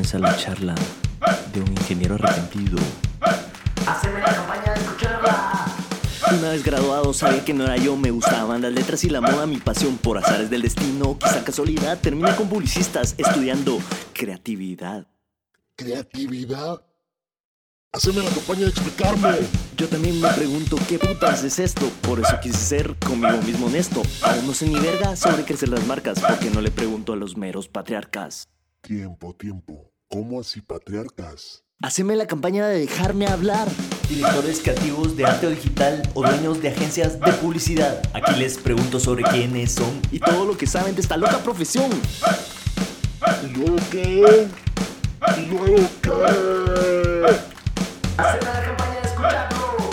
comienza la charla de un ingeniero arrepentido. Haceme la campaña de escucharla. Una vez graduado sabía que no era yo, me gustaban las letras y la moda, mi pasión por azares del destino, quizá casualidad, terminé con publicistas estudiando creatividad. ¿Creatividad? Haceme la campaña de explicarme. Yo también me pregunto qué putas es esto, por eso quise ser conmigo mismo honesto. Aún no sé ni verga sobre crecer las marcas, porque no le pregunto a los meros patriarcas. Tiempo, tiempo. ¿Cómo así patriarcas? Haceme la campaña de dejarme hablar. Directores creativos de arte digital o dueños de agencias de publicidad. Aquí les pregunto sobre quiénes son y todo lo que saben de esta loca profesión. ¿Y luego qué? ¿Y luego qué? Haceme la campaña de escucharlo.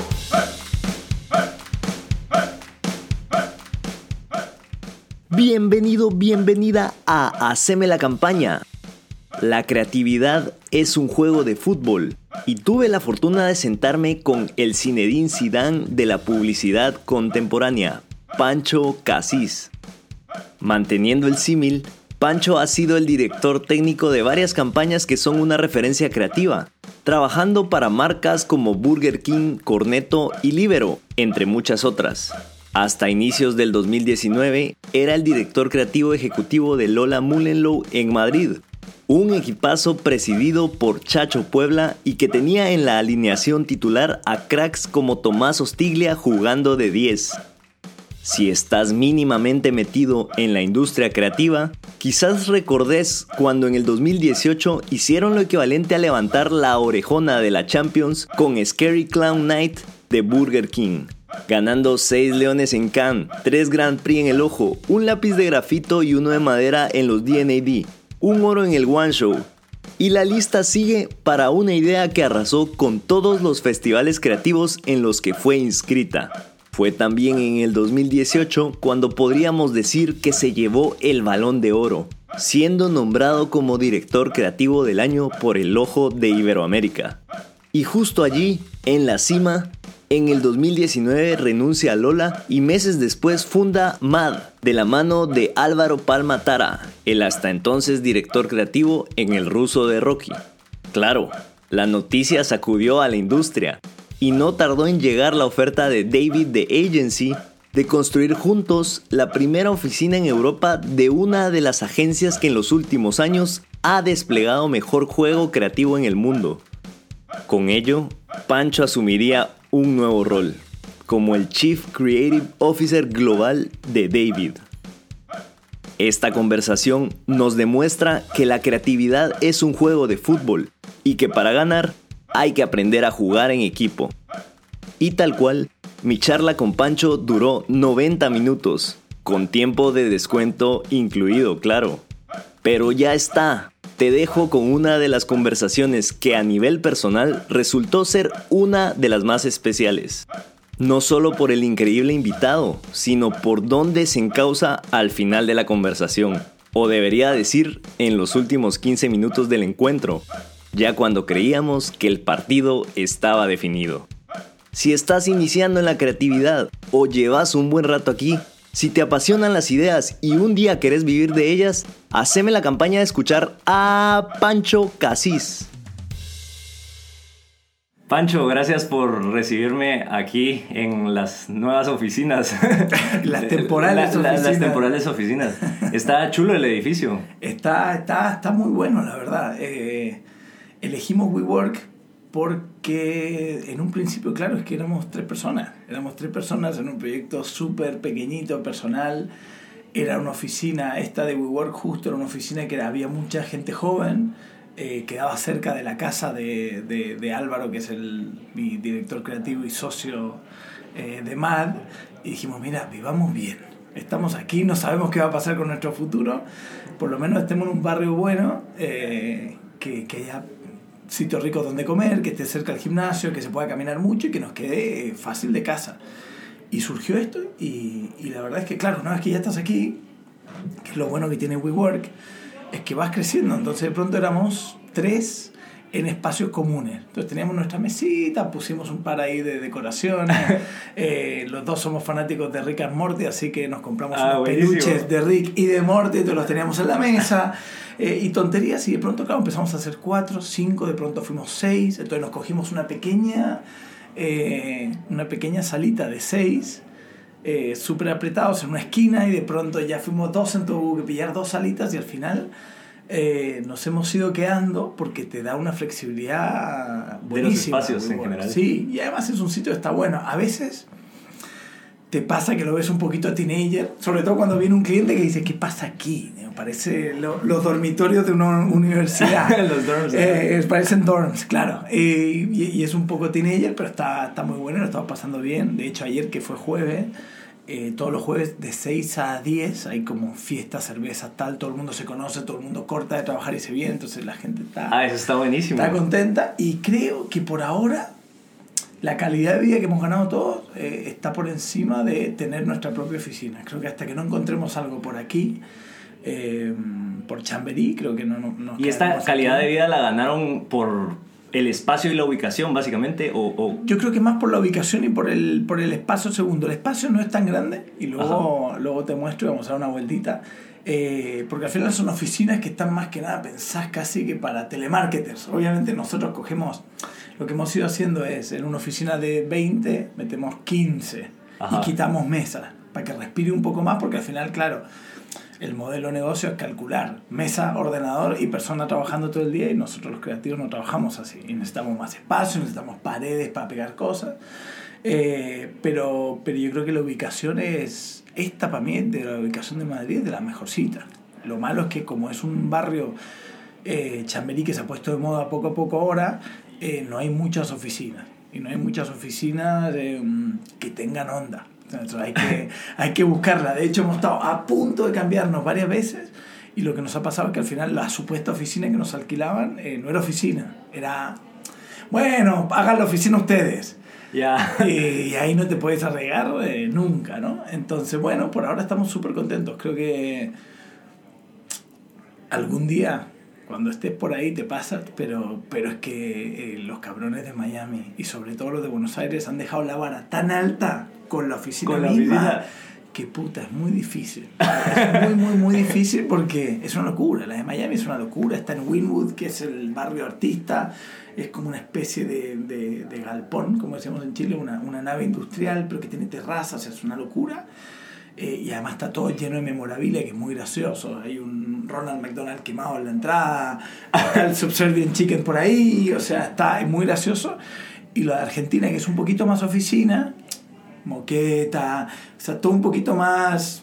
Bienvenido, bienvenida a Haceme la campaña. La creatividad es un juego de fútbol y tuve la fortuna de sentarme con el Zinedine Zidane de la publicidad contemporánea, Pancho Casís. Manteniendo el símil, Pancho ha sido el director técnico de varias campañas que son una referencia creativa, trabajando para marcas como Burger King, Cornetto y Libero, entre muchas otras. Hasta inicios del 2019 era el director creativo ejecutivo de Lola Mullenlow en Madrid, un equipazo presidido por Chacho Puebla y que tenía en la alineación titular a cracks como Tomás Ostiglia jugando de 10. Si estás mínimamente metido en la industria creativa, quizás recordes cuando en el 2018 hicieron lo equivalente a levantar la orejona de la Champions con Scary Clown Night de Burger King. Ganando 6 leones en Cannes, 3 Grand Prix en el ojo, un lápiz de grafito y uno de madera en los DNAD, un oro en el One Show. Y la lista sigue para una idea que arrasó con todos los festivales creativos en los que fue inscrita. Fue también en el 2018 cuando podríamos decir que se llevó el balón de oro, siendo nombrado como director creativo del año por el Ojo de Iberoamérica. Y justo allí, en la cima, en el 2019 renuncia a Lola y meses después funda MAD de la mano de Álvaro Palma Tara, el hasta entonces director creativo en el ruso de Rocky. Claro, la noticia sacudió a la industria y no tardó en llegar la oferta de David de Agency de construir juntos la primera oficina en Europa de una de las agencias que en los últimos años ha desplegado mejor juego creativo en el mundo. Con ello, Pancho asumiría un nuevo rol, como el Chief Creative Officer Global de David. Esta conversación nos demuestra que la creatividad es un juego de fútbol y que para ganar hay que aprender a jugar en equipo. Y tal cual, mi charla con Pancho duró 90 minutos, con tiempo de descuento incluido, claro. Pero ya está, te dejo con una de las conversaciones que a nivel personal resultó ser una de las más especiales. No solo por el increíble invitado, sino por dónde se encausa al final de la conversación, o debería decir en los últimos 15 minutos del encuentro, ya cuando creíamos que el partido estaba definido. Si estás iniciando en la creatividad o llevas un buen rato aquí, si te apasionan las ideas y un día querés vivir de ellas, haceme la campaña de escuchar a Pancho Casís. Pancho, gracias por recibirme aquí en las nuevas oficinas. Las temporales La- la- Las oficinas. temporales oficinas. Está chulo el edificio. Está, está, está muy bueno, la verdad. Eh, elegimos WeWork porque en un principio, claro, es que éramos tres personas. Éramos tres personas en un proyecto súper pequeñito, personal. Era una oficina, esta de WeWork justo era una oficina que había mucha gente joven. eh, quedaba cerca de la casa de, de, de Álvaro, que es el, mi director creativo y socio eh, de MAD. Y dijimos, mira, vivamos bien. Estamos aquí, no sabemos qué va a pasar con nuestro futuro. Por lo menos estemos en un barrio bueno, eh, que, que haya sitios ricos donde comer, que esté cerca del gimnasio, que se pueda caminar mucho y que nos quede fácil de casa. Y surgió esto y, y la verdad es que, claro, una vez que ya estás aquí, que lo bueno que tiene WeWork, es que vas creciendo. Entonces de pronto éramos tres en espacios comunes. Entonces teníamos nuestra mesita, pusimos un par ahí de decoraciones. Eh, los dos somos fanáticos de Rick and Morty, así que nos compramos Ah, unos peluches de Rick y de Morty, entonces los teníamos en la mesa. eh, y tonterías, y de pronto, claro, empezamos a hacer cuatro, cinco, de pronto fuimos seis. Entonces nos cogimos una pequeña, eh, una pequeña salita de seis. eh, súper apretados en una esquina y de pronto ya fuimos dos, entonces hubo que pillar dos salitas y al final eh, nos hemos ido quedando porque te da una flexibilidad los buenísima. espacios en general. Sí, y además es un sitio que está bueno. A veces te pasa que lo ves un poquito teenager, sobre todo cuando viene un cliente que dice, ¿qué pasa aquí? Parece lo- los dormitorios de una universidad. Los dorms, Eh, parecen dorms, claro. Eh, y, y es un poco teenager, pero está, está muy bueno, lo estamos pasando bien. De hecho, ayer que fue jueves, eh, todos los jueves de 6 a 10 hay como fiestas, cervezas, tal, todo el mundo se conoce, todo el mundo corta de trabajar y se viene, entonces la gente está, Ah, eso está buenísimo. está contenta y creo que por ahora la calidad de vida que hemos ganado todos eh, está por encima de tener nuestra propia oficina. Creo que hasta que no encontremos algo por aquí, eh, por Chamberí, creo que no, no nos ¿Y esta calidad aquí. de vida la ganaron por el espacio y la ubicación, básicamente? ¿O, o- Yo creo que más por la ubicación y por el, por el espacio segundo. El espacio no es tan grande y luego, luego te muestro y vamos a dar una vueltita. Eh, porque al final son oficinas que están más que nada pensadas casi que para telemarketers. Obviamente nosotros cogemos, lo que hemos ido haciendo es, en una oficina de 20 metemos 15 Ajá. y quitamos mesas para que respire un poco más porque al final, claro, el modelo de negocio es calcular mesa, ordenador y persona trabajando todo el día y nosotros los creativos no trabajamos así. Necesitamos más espacio, necesitamos paredes para pegar cosas. Eh, pero, pero yo creo que la ubicación es, esta para mí, de la ubicación de Madrid, de la mejorcita. Lo malo es que como es un barrio eh, Chamberí que se ha puesto de moda poco a poco ahora, eh, no hay muchas oficinas. Y no hay muchas oficinas eh, que tengan onda. Entonces hay que, hay que buscarla. De hecho, hemos estado a punto de cambiarnos varias veces y lo que nos ha pasado es que al final la supuesta oficina que nos alquilaban eh, no era oficina. Era, bueno, hagan la oficina ustedes. Y ahí no te puedes arreglar eh, nunca, ¿no? Entonces, bueno, por ahora estamos súper contentos. Creo que algún día, cuando estés por ahí, te pasa, pero, pero es que eh, los cabrones de Miami y sobre todo los de Buenos Aires han dejado la vara tan alta con la oficina Con la misma oficina. que puta, es muy difícil. Es muy, muy, muy difícil porque es una locura. La de Miami es una locura. Está en Winwood, que es el barrio artista. Es como una especie de, de, de galpón, como decíamos en Chile, una, una nave industrial, pero que tiene terrazas, es una locura. Eh, y además está todo lleno de memorabilia, que es muy gracioso. Hay un Ronald McDonald quemado en la entrada, el Subservient Chicken por ahí, o sea, está es muy gracioso. Y lo de Argentina, que es un poquito más oficina, moqueta, o sea, todo un poquito más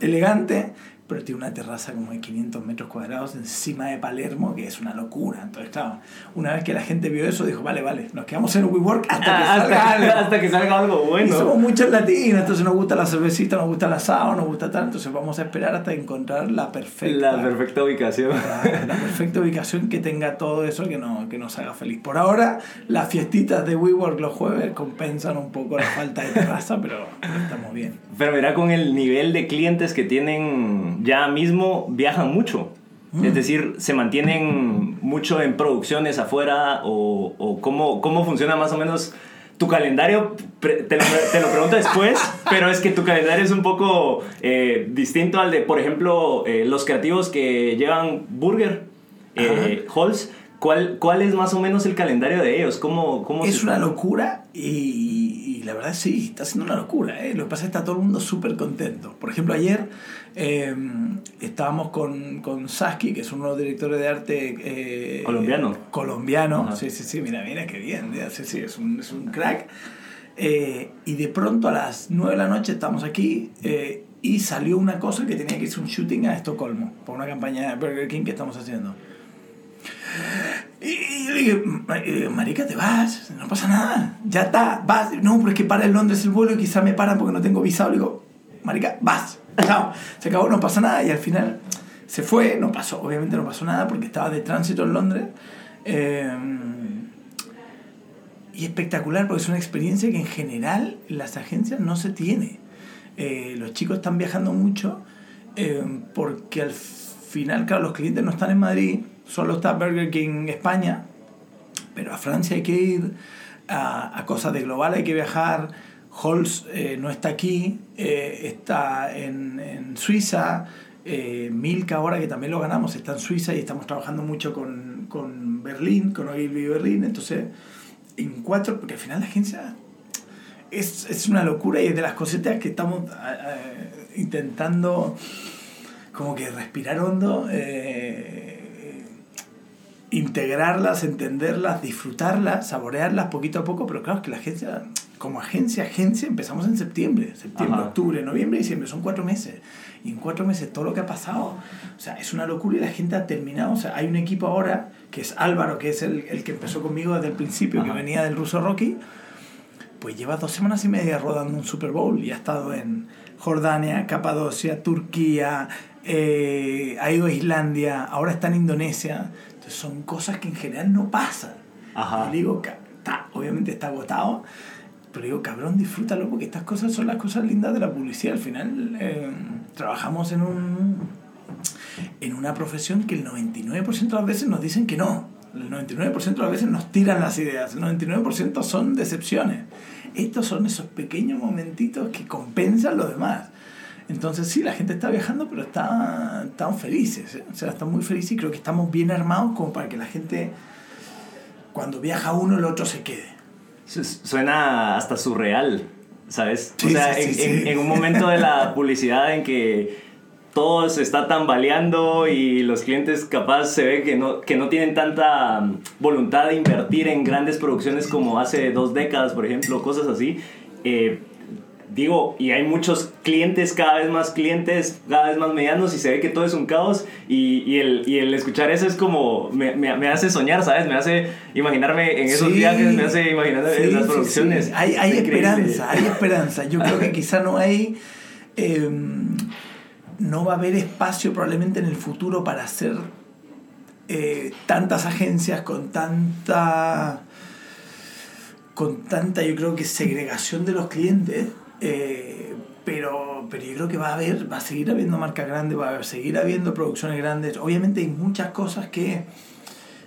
elegante, pero tiene una terraza como de 500 metros cuadrados encima de Palermo, que es una locura. Entonces, claro, una vez que la gente vio eso, dijo, vale, vale, nos quedamos en WeWork hasta que Ah, salga hasta, algo. hasta que salga algo Y bueno. somos muchos latinos, entonces nos gusta la cervecita, nos gusta el asado, nos gusta tal, entonces vamos a esperar hasta encontrar la perfecta, La perfecta ubicación. la, la perfecta ubicación que tenga todo eso que, no, que nos haga feliz. Por ahora, las fiestitas de WeWork los jueves compensan un poco la falta de terraza, pero, pero estamos bien. Pero mira, con el nivel de clientes que tienen ya mismo, viajan mucho. Mm. Es decir, se mantienen mucho en producciones afuera o, o cómo, cómo funciona más o menos tu calendario. Te lo, te lo pregunto después, pero es que tu calendario es un poco eh, distinto al de, por ejemplo, eh, los creativos que llevan Burger, eh, Halls. ¿Cuál, ¿Cuál es más o menos el calendario de ellos? ¿Cómo, cómo Es se- una locura y la verdad sí, está siendo una locura. ¿eh? Lo que pasa es que está todo el mundo súper contento. Por ejemplo, ayer eh, estábamos con, con Sasky, que es uno de los directores de arte... eh, Colombiano. colombiano. Ajá. Sí, sí, sí, mira, mira qué bien. Sí, sí, es un, es un crack. Eh, y de pronto a las 9 de la noche estamos aquí eh, y salió una cosa que tenía que irse un shooting a Estocolmo por una campaña de Burger King que estamos haciendo. Y, y le dije, "Ma- eh, marica, te vas, no pasa nada, ya está, vas. No, pero es que para en Londres el vuelo y quizá me paran porque no tengo visado. Le digo, marica, vas, chao. Se acabó, no pasa nada. Y al final se fue, no pasó, obviamente no pasó nada porque estaba de tránsito en Londres. Eh, y espectacular porque es una experiencia que en general en las agencias no se tiene. Eh, los chicos están viajando mucho eh, porque al final, claro, los clientes no están en Madrid, solo está Burger King España pero a Francia hay que ir, a, a cosas de global hay que viajar. Halls eh, no está aquí, eh, está en, en Suiza. Eh, Milka ahora que también lo ganamos está en Suiza y estamos trabajando mucho con, con Berlín, con Ogilvy Berlín. Entonces, en cuatro, porque al final la agencia es, es una locura y es de las cositas que estamos intentando como que respirar hondo, integrarlas, entenderlas, disfrutarlas, saborearlas poquito a poco, pero claro, es que la agencia, como agencia, agencia, empezamos en septiembre, septiembre, Ajá. octubre, noviembre, diciembre, son cuatro meses. Y en cuatro meses todo lo que ha pasado, o sea, es una locura y la gente ha terminado, o sea, hay un equipo ahora, que es Álvaro, que es el, el que empezó conmigo desde el principio, que venía del ruso Rocky, pues lleva dos semanas y media rodando un Super Bowl y ha estado en Jordania, Capadocia, Turquía, eh, ha ido a Islandia, ahora está en Indonesia. Entonces son cosas que en general no pasan. Ajá. Y digo, está, obviamente está agotado, pero digo, cabrón, disfrútalo porque estas cosas son las cosas lindas de la publicidad. Al final eh, trabajamos en un en una profesión que el 99% de las veces nos dicen que no. El 99% de las veces nos tiran las ideas. El 99% son decepciones. Estos son esos pequeños momentitos que compensan lo demás. Entonces sí, la gente está viajando, pero está, están felices. ¿eh? O sea, están muy felices y creo que estamos bien armados como para que la gente, cuando viaja uno, el otro se quede. Su- Suena hasta surreal, ¿sabes? Sí, o sea, sí, en, sí, en- sí. en un momento de la publicidad en que todo se está tambaleando y los clientes capaz se ve que no, que no tienen tanta mm, voluntad de invertir en grandes producciones como hace dos décadas, por ejemplo, cosas así. eh, digo, y hay muchos clientes, cada vez más clientes, cada vez más medianos y se ve que todo es un caos y, y el, y el escuchar eso es como, me, me, me hace soñar, ¿sabes? Me hace imaginarme en esos Sí. viajes, me hace imaginar Sí, esas sí, producciones. sí. Hay, hay esperanza, hay esperanza. Yo creo que quizá no hay. eh, no va a haber espacio probablemente en el futuro para hacer eh, tantas agencias con tanta. con tanta, yo creo que segregación de los clientes. Eh, pero, pero yo creo que va a haber, va a seguir habiendo marcas grandes, va a seguir habiendo producciones grandes. Obviamente hay muchas cosas que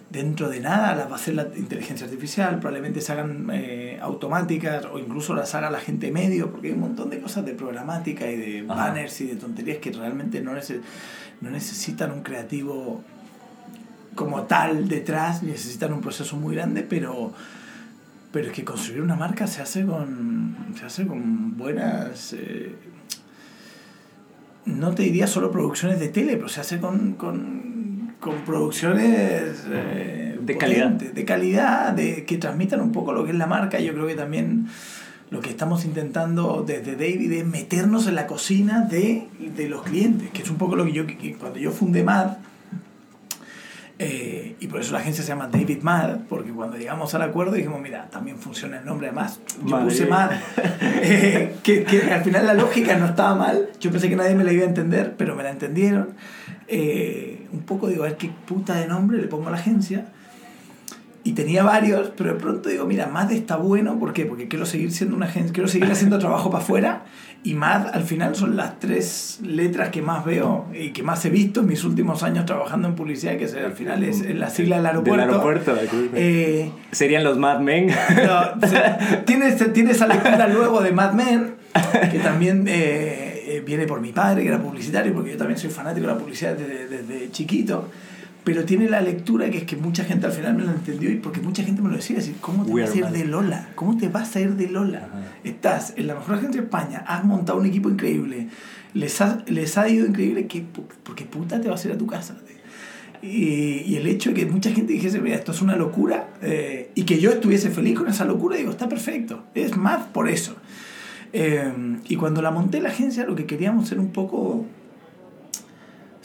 dentro de nada las va a hacer la inteligencia artificial, probablemente se hagan eh, automáticas o incluso las haga la gente medio, porque hay un montón de cosas de programática y de Ajá. banners y de tonterías que realmente no, nece- no necesitan un creativo como tal detrás, necesitan un proceso muy grande, pero, pero es que construir una marca se hace con, se hace con buenas... eh, no te diría solo producciones de tele, pero se hace con, con, con producciones eh, De calidad. potentes, de calidad, de, que transmitan un poco lo que es la marca. Yo creo que también lo que estamos intentando desde David es meternos en la cocina de, de los clientes, que es un poco lo que yo, que cuando yo fundé MAD, eh, y por eso la agencia se llama David Mad, porque cuando llegamos al acuerdo dijimos, mira, también funciona el nombre además. Yo Madre puse mía. Mad, eh, que, que al final la lógica no estaba mal. Yo pensé que nadie me la iba a entender, pero me la entendieron. Eh, un poco digo, a ver qué puta de nombre le pongo a la agencia. Y tenía varios, pero de pronto digo, mira, MAD está bueno, ¿por qué? Porque quiero seguir siendo una agencia, quiero seguir haciendo trabajo para afuera y MAD al final son las tres letras que más veo y que más he visto en mis últimos años trabajando en publicidad, que al final es, la sigla del aeropuerto. Del aeropuerto. Eh, Serían los Mad Men. no, se- tiene, se- tiene esa lectura luego de Mad Men, que también eh, eh, viene por mi padre, que era publicitario, porque yo también soy fanático de la publicidad desde, desde chiquito. Pero tiene la lectura que es que mucha gente al final me lo entendió y porque mucha gente me lo decía, decir, ¿cómo te We vas a ir de Lola? ¿Cómo te vas a ir de Lola? Estás en la mejor agencia de España, has montado un equipo increíble, les ha, les ha ido increíble, que, porque puta te vas a ir a tu casa. Y, y el hecho de que mucha gente dijese, mira, esto es una locura, eh, y que yo estuviese feliz con esa locura, digo, está perfecto. Es más por eso. Eh, y cuando la monté la agencia, lo que queríamos era un poco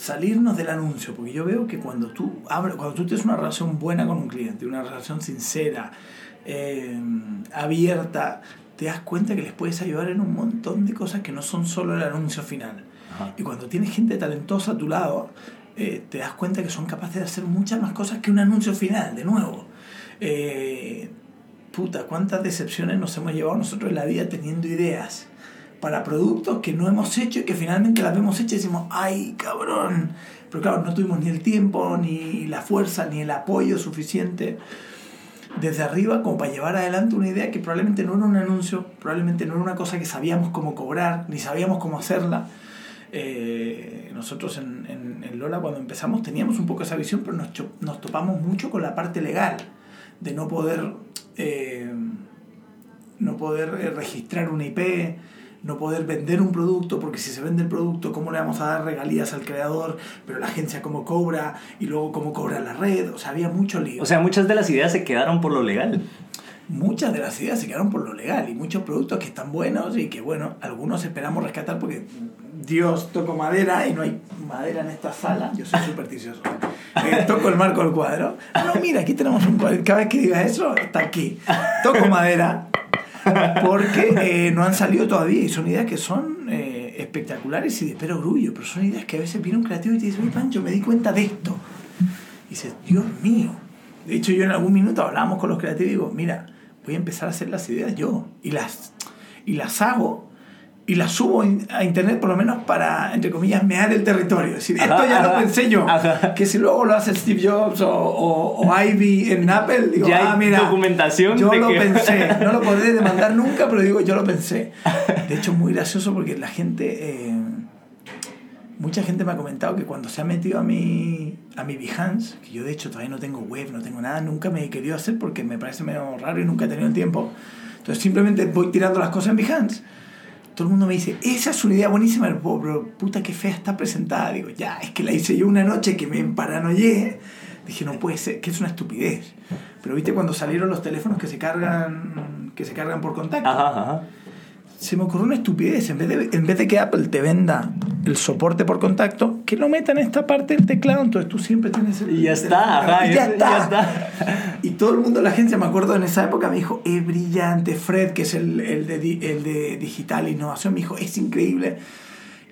salirnos del anuncio, porque yo veo que cuando tú abres, cuando tú tienes una relación buena con un cliente, una relación sincera, eh, abierta, te das cuenta que les puedes ayudar en un montón de cosas que no son solo el anuncio final. Ajá. Y cuando tienes gente talentosa a tu lado, eh, te das cuenta que son capaces de hacer muchas más cosas que un anuncio final, de nuevo. Eh, puta, cuántas decepciones nos hemos llevado nosotros en la vida teniendo ideas para productos que no hemos hecho y que finalmente las vemos hechas y decimos, ay, cabrón. Pero claro, no tuvimos ni el tiempo, ni la fuerza, ni el apoyo suficiente. desde arriba como para llevar adelante una idea que probablemente no era un anuncio, probablemente no era una cosa que sabíamos cómo cobrar, ni sabíamos cómo hacerla. Eh, nosotros en, en, Lola cuando empezamos teníamos un poco esa visión, pero nos topamos mucho con la parte legal, de no poder, eh, no poder eh, registrar una IP, no poder vender un producto, porque si se vende el producto, ¿cómo le vamos a dar regalías al creador? Pero la agencia cómo cobra y luego cómo cobra la red, o sea, había mucho lío. O sea, muchas de las ideas se quedaron por lo legal. muchas de las ideas se quedaron por lo legal y muchos productos que están buenos y que, bueno, algunos esperamos rescatar porque Dios toco madera y no hay madera en esta sala. Yo soy supersticioso. Eh, toco el marco del cuadro. No, mira, aquí tenemos un cuadro. Cada vez que digas eso, está aquí. Toco madera porque eh, no han salido todavía y son ideas que son eh, espectaculares y de espero orgullo, pero son ideas que a veces viene un creativo y te dice, oye Pancho, me di cuenta de esto. Y dices, Dios mío. De hecho, yo en algún minuto hablábamos con los creativos y digo, mira, voy a empezar a hacer las ideas yo y las, y las hago y las subo a internet por lo menos para, entre comillas, mear el territorio. Es decir, esto ya lo pensé yo. Que si luego lo hace Steve Jobs o, o, o Ivy en Apple, digo, Ya ah, mira, documentación yo lo que- pensé. No lo podré demandar nunca, pero digo, yo lo pensé. De hecho, muy gracioso porque la gente... eh, Mucha gente me ha comentado que cuando se ha metido a mi, a mi Behance, que yo de hecho todavía no tengo web, no tengo nada, nunca me he querido hacer porque me parece medio raro y nunca he tenido el tiempo. Entonces simplemente voy tirando las cosas en Behance. Todo el mundo me dice, esa es una idea buenísima, pero, pero puta que fea está presentada. Digo, ya, es que la hice yo una noche que me emparanoyé. Dije, no puede ser, que es una estupidez. Pero viste cuando salieron los teléfonos que se cargan, que se cargan por contacto Ajá, ajá. Se me ocurrió una estupidez. En vez, de, en vez de que Apple te venda el soporte por contacto, que lo metan en esta parte del teclado. Entonces tú siempre tienes el. Y ya está, ajá, Y ya- está. ya está. Y todo el mundo, la agencia, me acuerdo en esa época, me dijo: es brillante. Fred, que es el, el, de, el de digital innovación, me dijo: es increíble.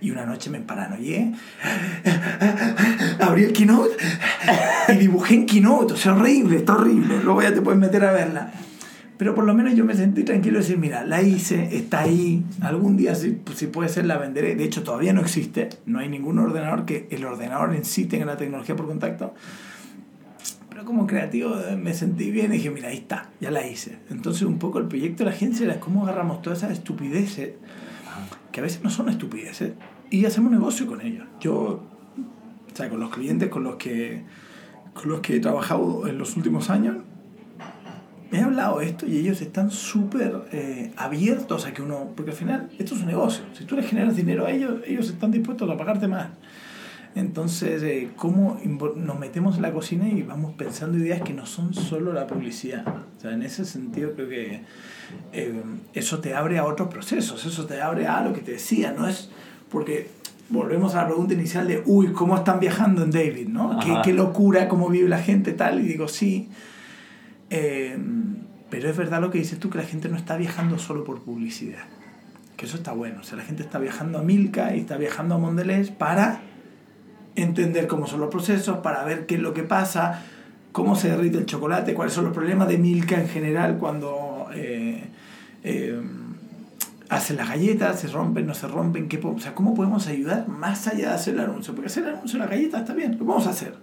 Y una noche me paranoié, abrí el Keynote y dibujé en Keynote. O sea, horrible, está horrible. Luego ya te puedes meter a verla. Pero por lo menos yo me sentí tranquilo de decir, mira, la hice, está ahí, algún día si, si puede ser la venderé. De hecho, todavía no existe, no hay ningún ordenador que el ordenador en sí tenga la tecnología por contacto. Pero como creativo eh, me sentí bien y dije, mira, ahí está, ya la hice. Entonces un poco el proyecto de la agencia era cómo agarramos todas esas estupideces, que a veces no son estupideces, y hacemos negocio con ellos. Yo, o sea, con los clientes con los que, con los que he trabajado en los últimos años, he hablado esto y ellos están súper eh, abiertos a que uno, porque al final esto es un negocio, si tú les generas dinero a ellos, ellos están dispuestos a pagarte más. Entonces, eh, ¿cómo nos metemos en la cocina y vamos pensando ideas que no son solo la publicidad? O sea, en ese sentido creo que eh, eso te abre a otros procesos, eso te abre a lo que te decía, no es porque volvemos a la pregunta inicial de, uy, ¿cómo están viajando en David? ¿no? ¿Qué, qué locura, cómo vive la gente tal, y digo, sí, eh, pero es verdad lo que dices tú, que la gente no está viajando solo por publicidad. Que eso está bueno. O sea, la gente está viajando a Milka y está viajando a Mondelez para entender cómo son los procesos, para ver qué es lo que pasa, cómo se derrite el chocolate, cuáles son los problemas de Milka en general cuando eh, eh, hacen las galletas, se rompen, no se rompen, qué, o sea, cómo podemos ayudar más allá de hacer el anuncio. Porque hacer el anuncio de la galleta está bien, lo vamos a hacer.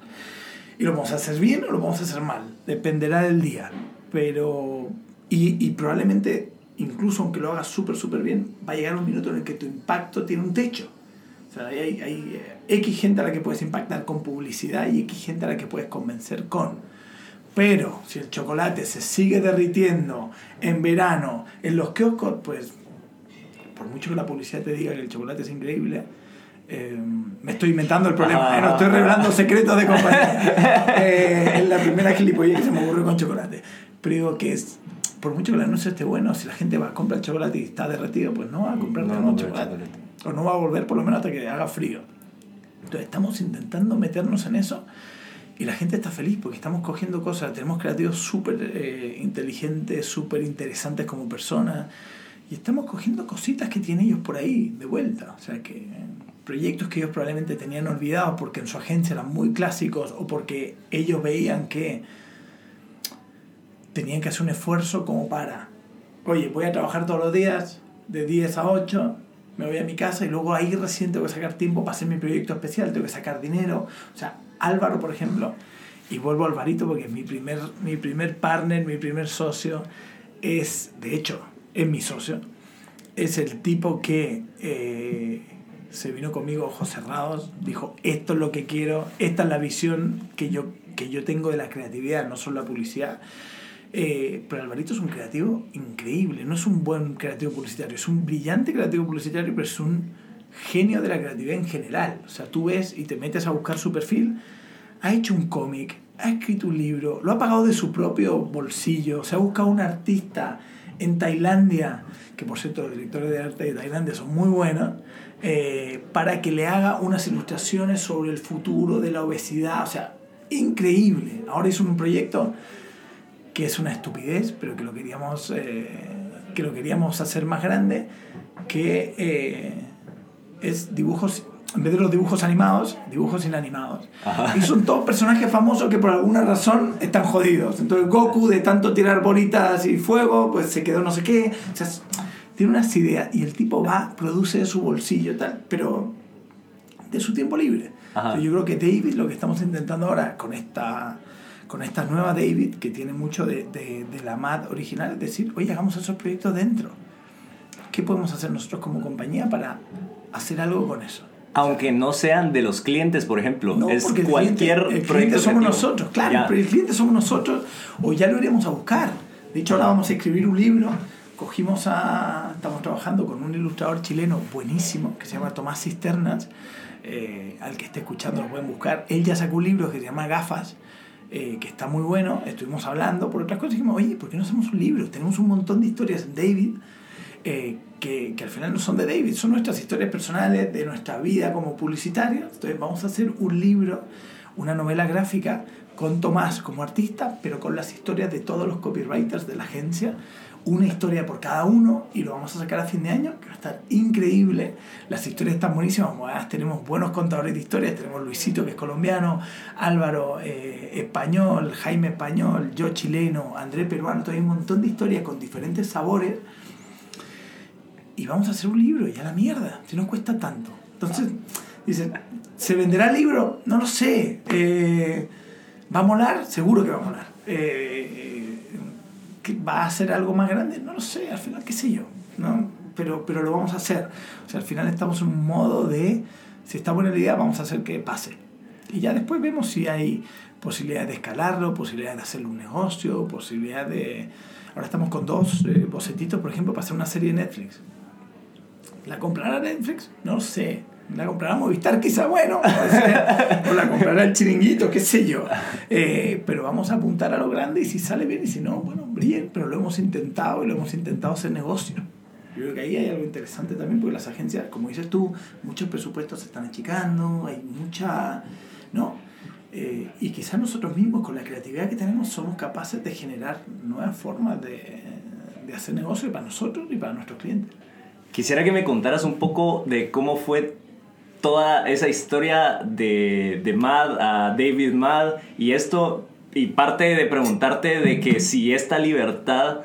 Y lo vamos a hacer bien o lo vamos a hacer mal, dependerá del día. Pero, y, probablemente, incluso aunque lo hagas súper, súper bien, va a llegar un minuto en el que tu impacto tiene un techo. O sea, hay, hay eh, X gente a la que puedes impactar con publicidad y X gente a la que puedes convencer con. Pero si el chocolate se sigue derritiendo en verano en los kioscos, pues por mucho que la publicidad te diga que el chocolate es increíble, eh, me estoy inventando el problema, ¿eh? no estoy revelando secretos de compañía. Eh, es la primera gilipollez que se me ocurrió con chocolate. Pero digo que es, por mucho que el anuncio esté bueno, si la gente va a comprar chocolate y está derretido, pues no va a comprar No comprar chocolate. chocolate. O no va a volver por lo menos hasta que haga frío. Entonces estamos intentando meternos en eso y la gente está feliz porque estamos cogiendo cosas, tenemos creativos súper eh, inteligentes, súper interesantes como personas y estamos cogiendo cositas que tienen ellos por ahí de vuelta. O sea que eh, proyectos que ellos probablemente tenían olvidados porque en su agencia eran muy clásicos o porque ellos veían que tenían que hacer un esfuerzo como para, oye, voy a trabajar todos los días de 10 a 8, me voy a mi casa y luego ahí recién tengo que sacar tiempo para hacer mi proyecto especial, tengo que sacar dinero. O sea, Álvaro, por ejemplo, y vuelvo al Alvarito porque mi primer, mi primer partner, mi primer socio es, de hecho, es mi socio. Es el tipo que eh, se vino conmigo ojos cerrados, dijo, esto es lo que quiero, esta es la visión que yo, que yo tengo de la creatividad, no solo la publicidad. Eh, pero Alvarito es un creativo increíble, no es un buen creativo publicitario, es un brillante creativo publicitario, pero es un genio de la creatividad en general. O sea, tú ves y te metes a buscar su perfil, ha hecho un cómic, ha escrito un libro, lo ha pagado de su propio bolsillo, se ha buscado un artista en Tailandia, que por cierto los directores de arte de Tailandia son muy buenos, eh, para que le haga unas ilustraciones sobre el futuro de la obesidad. O sea, increíble. Ahora hizo un proyecto que es una estupidez, pero que lo queríamos, eh, que lo queríamos hacer más grande, que eh, es dibujos, en vez de los dibujos animados, dibujos inanimados. Y son todos personajes famosos que por alguna razón están jodidos. Entonces Goku, de tanto tirar bolitas y fuego, pues se quedó no sé qué. O sea, tiene unas ideas y el tipo va, produce de su bolsillo, tal, pero de su tiempo libre. Yo creo que David, lo que estamos intentando ahora con esta con esta nueva David, que tiene mucho de, de, de la MAD original, es decir, oye, hagamos esos proyectos dentro. ¿Qué podemos hacer nosotros como compañía para hacer algo con eso? Aunque no sean de los clientes, por ejemplo, No, es porque el cualquier cliente, el cliente somos nosotros, claro, Ya. pero el cliente somos nosotros, o ya lo iremos a buscar. De hecho, ahora vamos a escribir un libro. Cogimos a. Estamos trabajando con un ilustrador chileno buenísimo que se llama Tomás Cisternas. eh, al que esté escuchando lo pueden buscar. Él ya sacó un libro que se llama Gafas, eh, que está muy bueno. Estuvimos hablando por otras cosas y dijimos, oye, ¿por qué no hacemos un libro? Tenemos un montón de historias en David eh, que, que al final no son de David, son nuestras historias personales, de nuestra vida como publicitarios. Entonces vamos a hacer un libro, una novela gráfica con Tomás como artista, pero con las historias de todos los copywriters de la agencia. Una historia por cada uno y lo vamos a sacar a fin de año, que va a estar increíble. Las historias están buenísimas, tenemos buenos contadores de historias. Tenemos Luisito, que es colombiano, Álvaro, eh, español, Jaime, español, yo, chileno, André, peruano. Entonces hay un montón de historias con diferentes sabores y vamos a hacer un libro y a la mierda, si no cuesta tanto. Entonces, dicen, ¿se venderá el libro? No lo sé. Eh, ¿Va a molar? Seguro que va a molar. Eh, ¿que ¿Va a ser algo más grande? No lo sé, al final, qué sé yo. ¿no? Pero, pero lo vamos a hacer. O sea, al final estamos en un modo de, si está buena la idea, vamos a hacer que pase. Y ya después vemos si hay posibilidad de escalarlo, posibilidad de hacerle un negocio, posibilidad de... Ahora estamos con dos eh, bocetitos, por ejemplo, para hacer una serie de Netflix. ¿La comprará Netflix? No sé. ¿La comprará Movistar? Quizá, bueno. puede ser. O la comprará el chiringuito, qué sé yo. Eh, pero vamos a apuntar a lo grande y si sale bien y si no, bueno, bien. Pero lo hemos intentado y lo hemos intentado hacer negocio. Yo creo que ahí hay algo interesante también porque las agencias, como dices tú, muchos presupuestos se están achicando, hay mucha... ¿no? Eh, y quizás nosotros mismos, con la creatividad que tenemos, somos capaces de generar nuevas formas de, de hacer negocio para nosotros y para nuestros clientes. Quisiera que me contaras un poco de cómo fue toda esa historia de, de Mad a David Mad y esto, y parte de preguntarte de que si esta libertad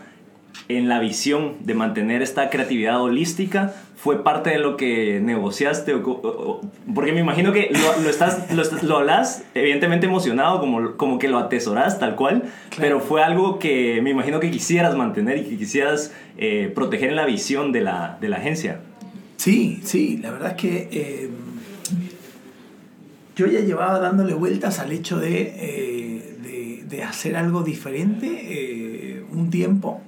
en la visión de mantener esta creatividad holística fue parte de lo que negociaste o, co- o- o- porque me imagino que lo, lo estás lo, lo hablas evidentemente emocionado como, como que lo atesoras tal cual pero fue algo que me imagino que quisieras mantener y que quisieras eh, proteger en la visión de la, de la agencia. Sí, sí, la verdad es que eh, yo ya llevaba dándole vueltas al hecho de, eh, de, hacer algo diferente eh, un tiempo.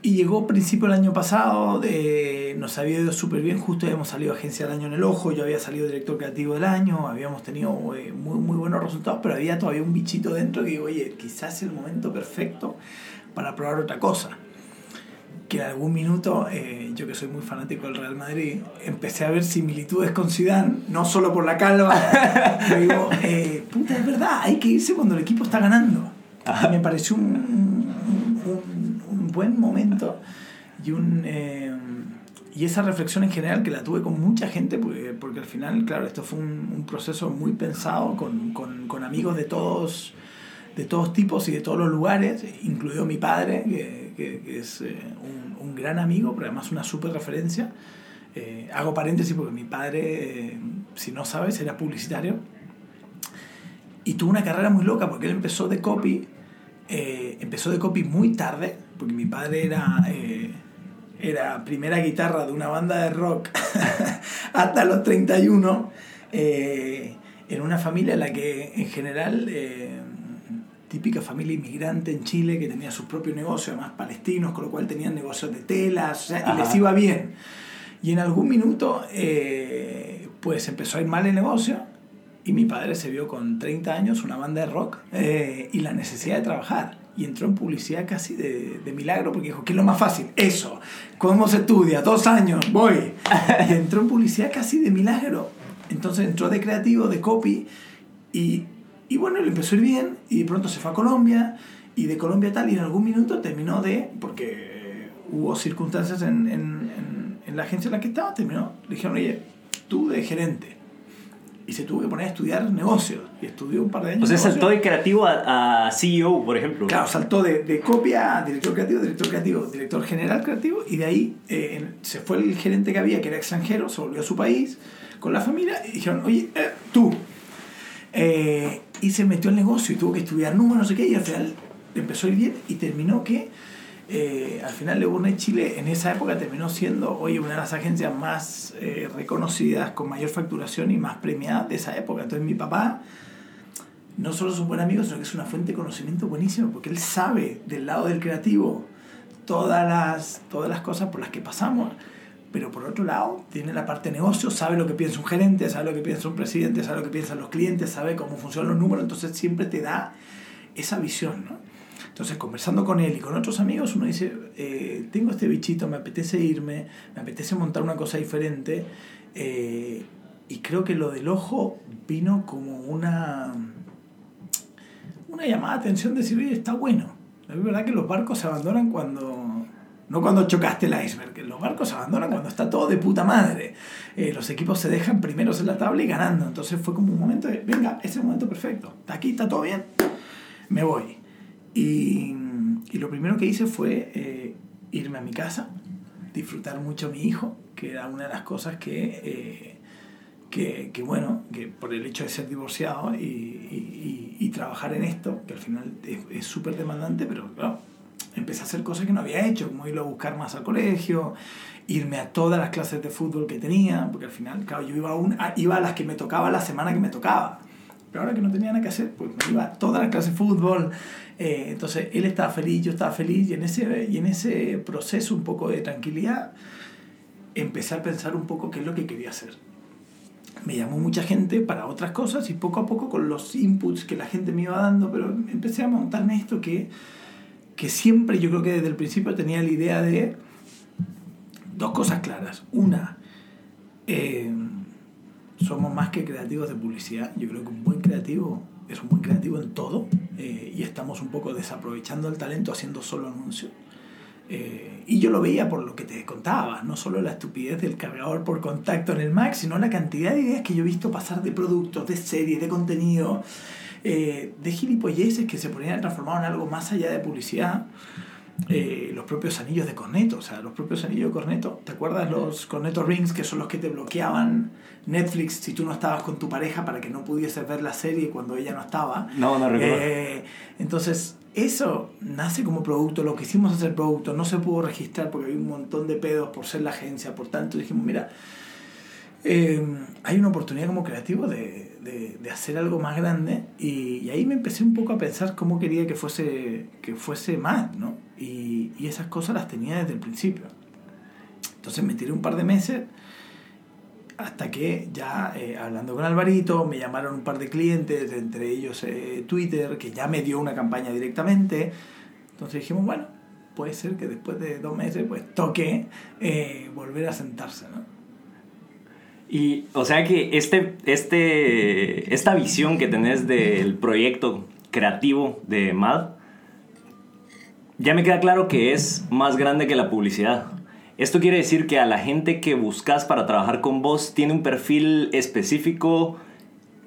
Y llegó principio del año pasado, de, nos había ido súper bien, justo habíamos salido agencia del año en el ojo, yo había salido director creativo del año, habíamos tenido eh, muy, muy buenos resultados, pero había todavía un bichito dentro que digo, oye, quizás es el momento perfecto para probar otra cosa que en algún minuto, eh, yo que soy muy fanático del Real Madrid, empecé a ver similitudes con Zidane, no solo por la calva, digo, eh, puta, es verdad, hay que irse cuando el equipo está ganando. Y me pareció un, un- un- un buen momento y un... eh, y esa reflexión en general que la tuve con mucha gente, porque, porque al final, claro, esto fue un, un proceso muy pensado con, con, con amigos de todos, de todos tipos y de todos los lugares, incluido mi padre, que, que- que es eh, un, un gran amigo, pero además una súper referencia. Eh, hago paréntesis porque mi padre, eh, si no sabes, era publicitario. y tuvo una carrera muy loca porque él empezó de copy, eh, empezó de copy muy tarde, porque mi padre era, eh, era primera guitarra de una banda de rock hasta los 31, eh, en una familia en la que en general, eh, típica familia inmigrante en Chile que tenía sus propios negocios, además palestinos, con lo cual tenían negocios de telas, o sea, y les iba bien. Y en algún minuto, eh, pues empezó a ir mal el negocio y mi padre se vio con 30 años una banda de rock eh, y la necesidad de trabajar. Y entró en publicidad casi de, de milagro porque dijo, ¿qué es lo más fácil? Eso. ¿Cómo se estudia? Dos años, voy. Y entró en publicidad casi de milagro. Entonces entró de creativo, de copy y, y bueno, le empezó a ir bien y de pronto se fue a Colombia y de Colombia tal y en algún minuto terminó de, porque hubo circunstancias en, en, en, en la agencia en la que estaba, terminó, le dijeron, oye, tú de gerente. Y se tuvo que poner a estudiar negocios y estudió un par de años. O sea, negocios. saltó de creativo a, a CEO, por ejemplo. Claro, saltó de, de copia a director creativo, director creativo, director general creativo, y de ahí eh, se fue el gerente que había, que era extranjero, se volvió a su país con la familia, y dijeron, oye, eh, tú. Eh, y se metió al negocio y tuvo que estudiar números, no sé qué, y al final empezó a ir bien y terminó que eh, al final Le Bournet Chile en esa época terminó siendo hoy una de las agencias más eh, reconocidas, con mayor facturación y más premiadas de esa época. Entonces mi papá no solo es un buen amigo, sino que es una fuente de conocimiento buenísimo, porque él sabe del lado del creativo todas las, todas las cosas por las que pasamos, pero por otro lado tiene la parte de negocio, sabe lo que piensa un gerente, sabe lo que piensa un presidente, sabe lo que piensan los clientes, sabe cómo funcionan los números, entonces siempre te da esa visión, ¿no? Entonces, conversando con él y con otros amigos, uno dice, eh, tengo este bichito, me apetece irme, me apetece montar una cosa diferente, eh, y creo que lo del ojo vino como una, una llamada de atención de decir, está bueno. Es verdad que los barcos se abandonan cuando... No cuando chocaste el iceberg, los barcos abandonan cuando está todo de puta madre. Eh, los equipos se dejan primeros en la tabla y ganando. Entonces fue como un momento de, venga, ese es el momento perfecto. Está aquí, está todo bien, me voy. Y, y lo primero que hice fue eh, irme a mi casa, disfrutar mucho a mi hijo, que era una de las cosas que, eh, que, que, bueno, que por el hecho de ser divorciado y, y, y, y trabajar en esto, que al final es súper demandante, pero claro, empecé a hacer cosas que no había hecho, como ir a buscar más al colegio, irme a todas las clases de fútbol que tenía, porque al final, claro, yo iba a, un, a, iba a las que me tocaba la semana que me tocaba. Pero ahora que no tenía nada que hacer, pues me iba a todas las clases de fútbol. Eh, entonces él estaba feliz, yo estaba feliz, y en, ese, y en ese proceso un poco de tranquilidad empecé a pensar un poco qué es lo que quería hacer. Me llamó mucha gente para otras cosas y poco a poco con los inputs que la gente me iba dando, pero empecé a montarme esto que, que siempre yo creo que desde el principio tenía la idea de dos cosas claras. Una, eh, somos más que creativos de publicidad. Yo creo que un buen creativo es un buen creativo en todo eh, y estamos un poco desaprovechando el talento haciendo solo anuncios. Eh, y yo lo veía por lo que te contaba, no solo la estupidez del cargador por contacto en el Mac, sino la cantidad de ideas que yo he visto pasar de productos, de series, de contenido, eh, de gilipolleces que se ponían transformar en algo más allá de publicidad. Eh, los propios anillos de corneto, o sea, los propios anillos de corneto. ¿Te acuerdas los corneto rings que son los que te bloqueaban Netflix si tú no estabas con tu pareja para que no pudieses ver la serie cuando ella no estaba? No, no recuerdo. Eh, entonces, eso nace como producto, lo que hicimos hacer producto, no se pudo registrar porque había un montón de pedos por ser la agencia, por tanto dijimos, mira, eh, hay una oportunidad como creativo de, de, de hacer algo más grande y, y, ahí me empecé un poco a pensar cómo quería que fuese, que fuese más, ¿no? Y, y esas cosas las tenía desde el principio. Entonces me tiré un par de meses hasta que ya eh, hablando con Alvarito me llamaron un par de clientes, entre ellos eh, Twitter, que ya me dio una campaña directamente. Entonces dijimos, bueno, puede ser que después de dos meses pues toque eh, volver a sentarse, ¿no? Y, o sea que este, este, esta visión que tenés del proyecto creativo de MAD, ya me queda claro que es más grande que la publicidad. Esto quiere decir que a la gente que buscas para trabajar con vos tiene un perfil específico,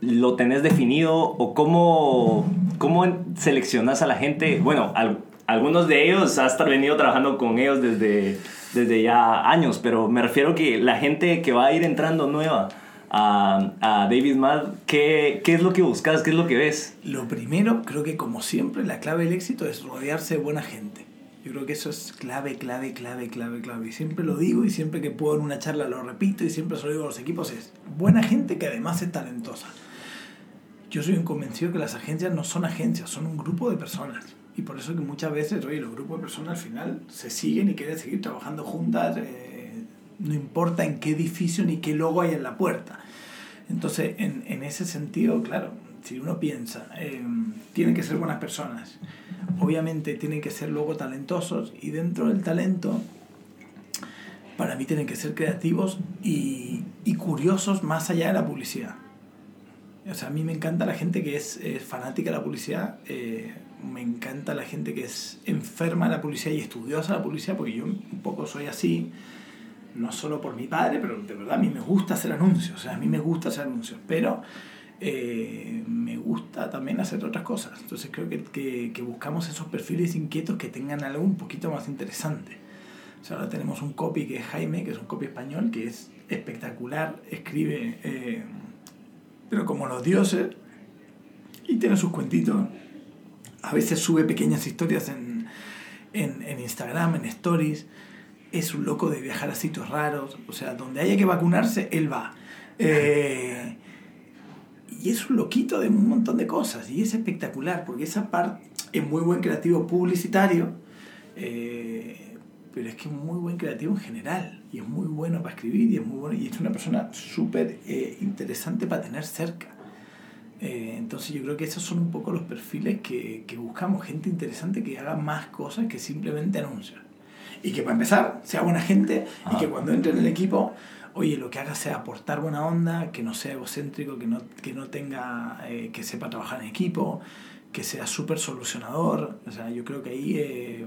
lo tenés definido o cómo, cómo seleccionas a la gente. Bueno, al, algunos de ellos has venido trabajando con ellos desde, desde ya años, pero me refiero que la gente que va a ir entrando nueva a, a David Mad, ¿qué, ¿qué es lo que buscas? ¿Qué es lo que ves? Lo primero, creo que como siempre, la clave del éxito es rodearse de buena gente. Yo creo que eso es clave, clave, clave, clave, clave. Y siempre lo digo y siempre que puedo en una charla lo repito y siempre se lo digo a los equipos, es buena gente que además es talentosa. Yo soy un convencido que las agencias no son agencias, son un grupo de personas. Y por eso que muchas veces, oye, los grupos de personas al final se siguen y quieren seguir trabajando juntas, eh, no importa en qué edificio ni qué logo hay en la puerta. Entonces, en, en ese sentido, claro, si uno piensa, eh, tienen que ser buenas personas, obviamente tienen que ser luego talentosos y dentro del talento, para mí tienen que ser creativos y, y curiosos más allá de la publicidad. O sea, a mí me encanta la gente que es, es fanática de la publicidad, eh, me encanta la gente que es enferma de la publicidad y estudiosa de la publicidad, porque yo un poco soy así, no solo por mi padre, pero de verdad a mí me gusta hacer anuncios, o sea, a mí me gusta hacer anuncios, pero eh, me gusta también hacer otras cosas. Entonces creo que, que, buscamos esos perfiles inquietos que tengan algo un poquito más interesante. O sea, ahora tenemos un copy que es Jaime, que es un copy español, que es espectacular, escribe, eh, pero como los dioses, y tiene sus cuentitos. A veces sube pequeñas historias en, en, en Instagram, en stories. Es un loco de viajar a sitios raros. O sea, donde haya que vacunarse, él va. Eh, y es un loquito de un montón de cosas y es espectacular porque esa parte es muy buen creativo publicitario eh, pero es que es muy buen creativo en general y es muy bueno para escribir y es muy bueno y es una persona súper eh, interesante para tener cerca eh, entonces yo creo que esos son un poco los perfiles que, que buscamos gente interesante que haga más cosas que simplemente anuncios y que para empezar sea buena gente ah. y que cuando entre en el equipo oye, lo que haga sea aportar buena onda, que no sea egocéntrico, que no, que no tenga, eh, que sepa trabajar en equipo, que sea súper solucionador. O sea, yo creo que ahí, eh,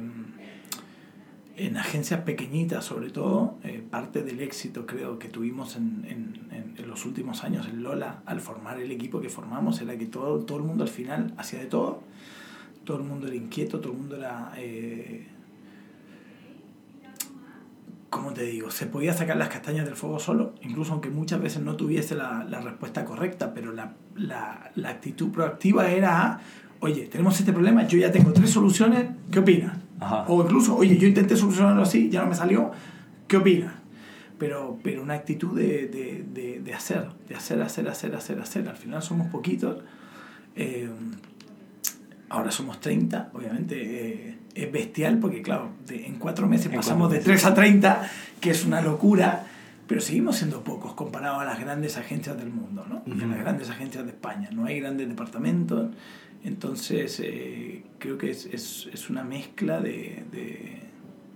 en agencias pequeñitas sobre todo, eh, parte del éxito creo que tuvimos en, en, en, los últimos años en Lola, al formar el equipo que formamos, era que todo, todo el mundo al final hacía de todo. Todo el mundo era inquieto, todo el mundo era como te digo, se podía sacar las castañas del fuego solo, incluso aunque muchas veces no tuviese la, la respuesta correcta, pero la, la, la, actitud proactiva era, oye, tenemos este problema, yo ya tengo tres soluciones, ¿qué opinas? O incluso, oye, yo intenté solucionarlo así, ya no me salió, ¿qué opinas? Pero, pero una actitud de, de, de, de hacer, de hacer, hacer, hacer, hacer, hacer. Al final somos poquitos. Eh, ahora somos 30, obviamente eh, es bestial porque, claro, en cuatro meses en pasamos de 3 a 30, que es una locura, pero seguimos siendo pocos comparados a las grandes agencias del mundo, ¿no? Uh -huh. a las grandes agencias de España. No hay grandes departamentos, entonces eh, creo que es, es, es, una mezcla de, de,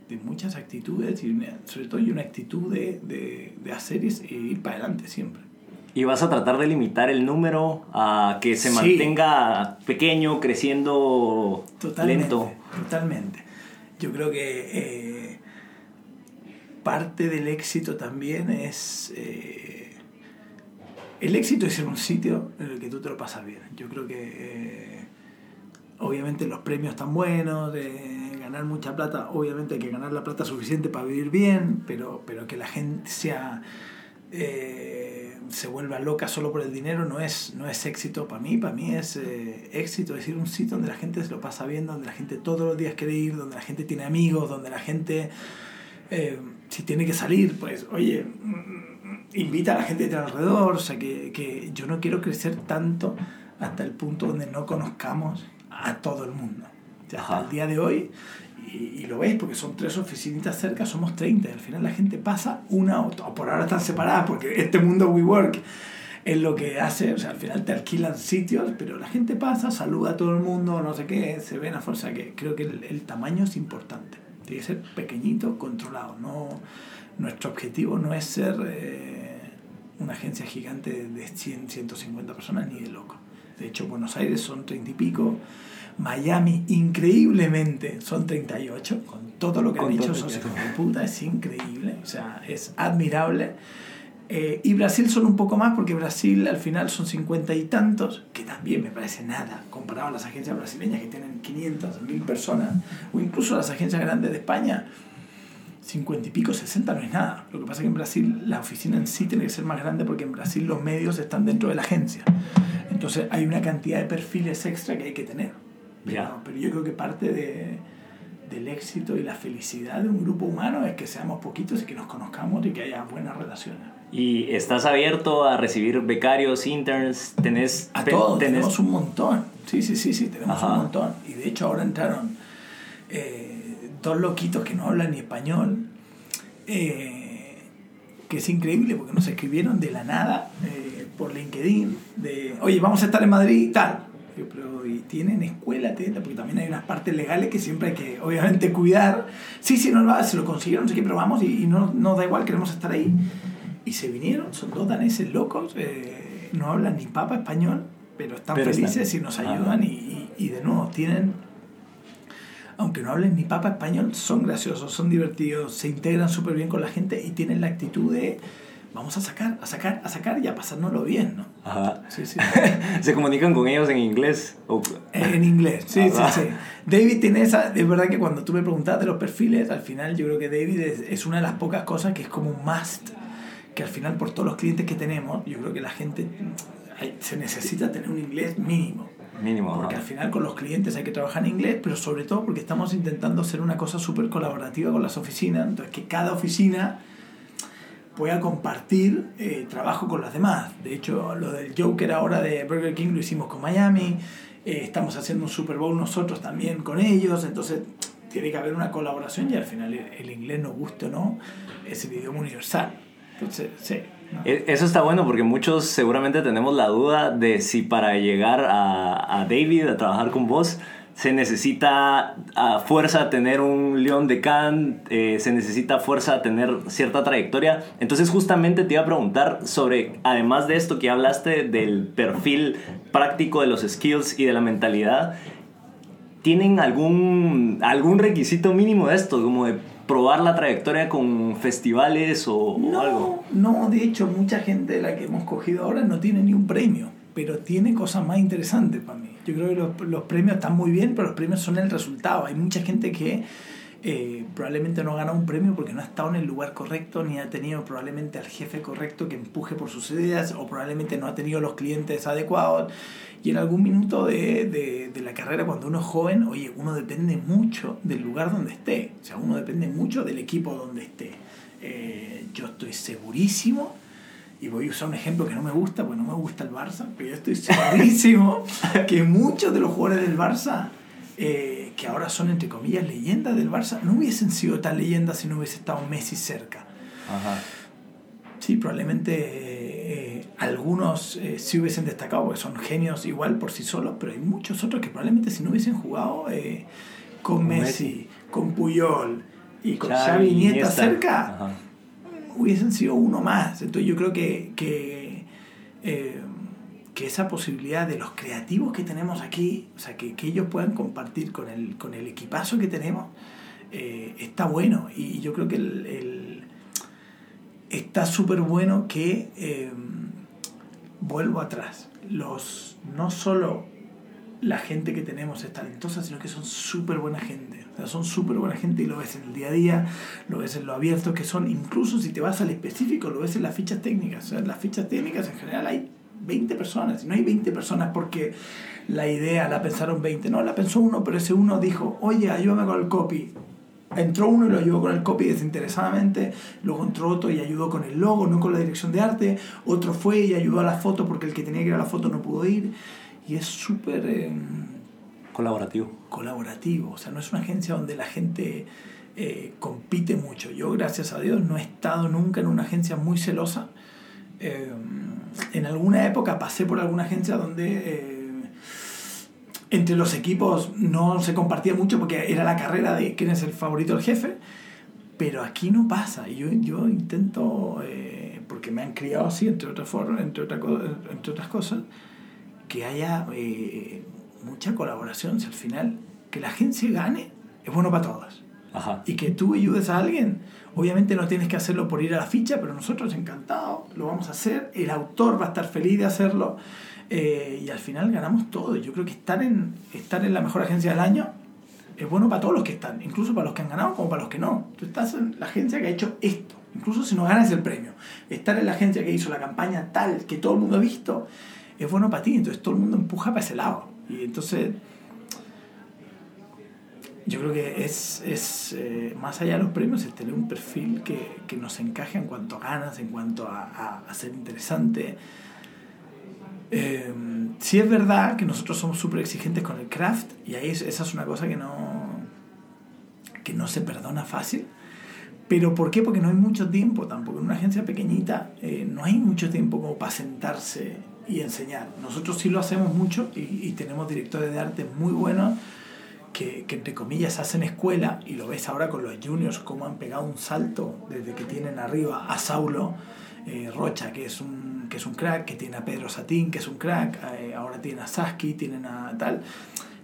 de muchas actitudes y una, sobre todo y una actitud de, de, de hacer y ir para adelante siempre. Y vas a tratar de limitar el número a que se mantenga sí. pequeño, creciendo totalmente, lento. Totalmente. Yo creo que eh, parte del éxito también es... Eh, el éxito es en un sitio en el que tú te lo pasas bien. Yo creo que eh, obviamente los premios están buenos, de ganar mucha plata, obviamente hay que ganar la plata suficiente para vivir bien, pero, pero que la gente sea... Eh, se vuelva loca solo por el dinero no es, no es éxito para mí, para mí es eh, éxito, es decir, un sitio donde la gente se lo pasa bien, donde la gente todos los días quiere ir, donde la gente tiene amigos, donde la gente, si tiene que salir, pues, oye, invita a la gente de alrededor, o sea, que, que yo no quiero crecer tanto hasta el punto donde no conozcamos a todo el mundo. O sea, hasta el día de hoy y, y, lo veis porque son tres oficinitas cerca, somos 30. Y al final la gente pasa una o, o por ahora están separadas porque este mundo WeWork es lo que hace, o sea, al final te alquilan sitios, pero la gente pasa, saluda a todo el mundo, no sé qué, se ven a fuerza que creo que el, el tamaño es importante. Tiene que ser pequeñito, controlado. No, nuestro objetivo no es ser eh, una agencia gigante de 100, 150 personas ni de loco. De hecho, Buenos Aires son 30 y pico. Miami, increíblemente, son 38, con todo lo que han dicho esos hijos de puta, es increíble, o sea, es admirable. Eh, y Brasil son un poco más, porque Brasil al final son 50 y tantos, que también me parece nada, comparado a las agencias brasileñas que tienen 500, 1000 personas, o incluso las agencias grandes de España, 50 y pico, 60 no es nada. Lo que pasa es que en Brasil la oficina en sí tiene que ser más grande porque en Brasil los medios están dentro de la agencia. Entonces hay una cantidad de perfiles extra que hay que tener. Pero, Ya. pero yo creo que parte de, del éxito y la felicidad de un grupo humano es que seamos poquitos y que nos conozcamos y que haya buenas relaciones. ¿Y estás abierto a recibir becarios, interns? ¿Tenés, A todos, tenés- tenemos un montón. Sí, sí, sí, sí, tenemos Ajá. un montón. Y de hecho ahora entraron eh, dos loquitos que no hablan ni español, eh, que es increíble porque nos escribieron de la nada eh, por LinkedIn, de, oye, vamos a estar en Madrid y tal. Yo, pero, y tienen escuela, porque también hay unas partes legales que siempre hay que, obviamente, cuidar. Sí, sí, no, no, se lo consiguieron, no sé qué, pero vamos y, y no nos da igual, queremos estar ahí. Y se vinieron, son dos daneses locos, eh, no hablan ni papa español, pero están Pero están- felices y nos ayudan y, y, y de nuevo tienen, aunque no hablen ni papa español, son graciosos, son divertidos, se integran súper bien con la gente y tienen la actitud de vamos a sacar, a sacar, a sacar y a pasárnoslo bien, ¿no? Ajá. Sí, sí. ¿Se comunican con ellos en inglés? En inglés, sí, sí, Ah, sí. David tiene esa, es verdad que cuando tú me preguntabas de los perfiles, al final yo creo que David es, es una de las pocas cosas que es como un must, que al final por todos los clientes que tenemos, yo creo que la gente se necesita tener un inglés mínimo. Mínimo. Porque al final con los clientes hay que trabajar en inglés, pero sobre todo porque estamos intentando hacer una cosa súper colaborativa con las oficinas, entonces que cada oficina pueda compartir eh, trabajo con las demás. De hecho, lo del Joker ahora de Burger King lo hicimos con Miami, eh, estamos haciendo un Super Bowl nosotros también con ellos, entonces tiene que haber una colaboración y al final el, el inglés, nos guste o no, es el idioma universal. Entonces, sí. E- Eso está bueno porque muchos seguramente tenemos la duda de si para llegar a, David a trabajar con vos se necesita a fuerza tener un león de Cannes, eh, se necesita fuerza tener cierta trayectoria. Entonces justamente te iba a preguntar sobre, además de esto que hablaste del perfil práctico de los skills y de la mentalidad, ¿tienen algún, algún requisito mínimo de esto? Como de probar la trayectoria con festivales o, o algo. No, no, de hecho, mucha gente de la que hemos cogido ahora no tiene ni un premio, pero tiene cosas más interesantes para mí. Yo creo que los, los premios están muy bien, pero los premios son el resultado. Hay mucha gente que eh, probablemente no ha ganado un premio porque no ha estado en el lugar correcto, ni ha tenido probablemente al jefe correcto que empuje por sus ideas, o probablemente no ha tenido los clientes adecuados. Y en algún minuto de, de, de la carrera, cuando uno es joven, oye, uno depende mucho del lugar donde esté. O sea, uno depende mucho del equipo donde esté. Eh, yo estoy segurísimo, y voy a usar un ejemplo que no me gusta, porque no me gusta el Barça, pero yo estoy segurísimo que muchos de los jugadores del Barça, eh, que ahora son entre comillas leyendas del Barça, no hubiesen sido tan leyendas si no hubiese estado Messi cerca. Ajá. Sí, probablemente eh, algunos eh, sí hubiesen destacado porque son genios igual por sí solos, pero hay muchos otros que probablemente si no hubiesen jugado eh, con Messi, Messi. con Puyol y con Xavi, Xavi y Iniesta Iniesta. cerca, Ajá. hubiesen sido uno más. Entonces yo creo que, que, eh, que esa posibilidad de los creativos que tenemos aquí, o sea, que, que ellos puedan compartir con el, con el equipazo que tenemos, eh, está bueno. Y yo creo que el, está súper bueno que, eh, vuelvo atrás, los, no solo la gente que tenemos es talentosa, sino que son súper buena gente. O sea, son súper buena gente y lo ves en el día a día, lo ves en lo abierto que son. Incluso si te vas al específico, lo ves en las fichas técnicas. O sea, en las fichas técnicas en general hay 20 personas. Y no hay 20 personas porque la idea la pensaron 20. No, la pensó uno, pero ese uno dijo, oye, ayúdame con el copy. Entró uno y lo ayudó con el copy desinteresadamente, luego entró otro y ayudó con el logo, no con la dirección de arte, otro fue y ayudó a la foto porque el que tenía que ir a la foto no pudo ir. Y es súper eh, Colaborativo. colaborativo, o sea, no es una agencia donde la gente eh, compite mucho. Yo, gracias a Dios, no he estado nunca en una agencia muy celosa. Eh, en alguna época pasé por alguna agencia donde... eh, entre los equipos no se compartía mucho porque era la carrera de quién es el favorito del jefe, pero aquí no pasa. Y yo, yo intento, eh, porque me han criado así, entre otras, entre, otra entre otras cosas, que haya eh, mucha colaboración. Si al final que la agencia gane es bueno para todas. Ajá. Y que tú ayudes a alguien, obviamente no tienes que hacerlo por ir a la ficha, pero nosotros encantados lo vamos a hacer. El autor va a estar feliz de hacerlo. eh, y al final ganamos todo. Yo creo que estar en, estar en la mejor agencia del año es bueno para todos los que están, incluso para los que han ganado como para los que no. Tú estás en la agencia que ha hecho esto, incluso si no ganas el premio. Estar en la agencia que hizo la campaña tal que todo el mundo ha visto, es bueno para ti, entonces todo el mundo empuja para ese lado. Y entonces yo creo que es, es eh, más allá de los premios, es tener un perfil que, que nos encaje en cuanto a ganas, en cuanto a, a, a ser interesante. Eh, sí es verdad que nosotros somos súper exigentes con el craft y ahí es- esa es una cosa que no, que no se perdona fácil. ¿Pero por qué? Porque no hay mucho tiempo tampoco. En una agencia pequeñita eh, no hay mucho tiempo como para sentarse y enseñar. Nosotros sí lo hacemos mucho y, y tenemos directores de arte muy buenos que, que entre comillas hacen escuela y lo ves ahora con los juniors cómo han pegado un salto desde que tienen arriba a Saulo eh, Rocha que es un que es un crack que tiene a Pedro Satín que es un crack eh, ahora tienen a Saski tienen a tal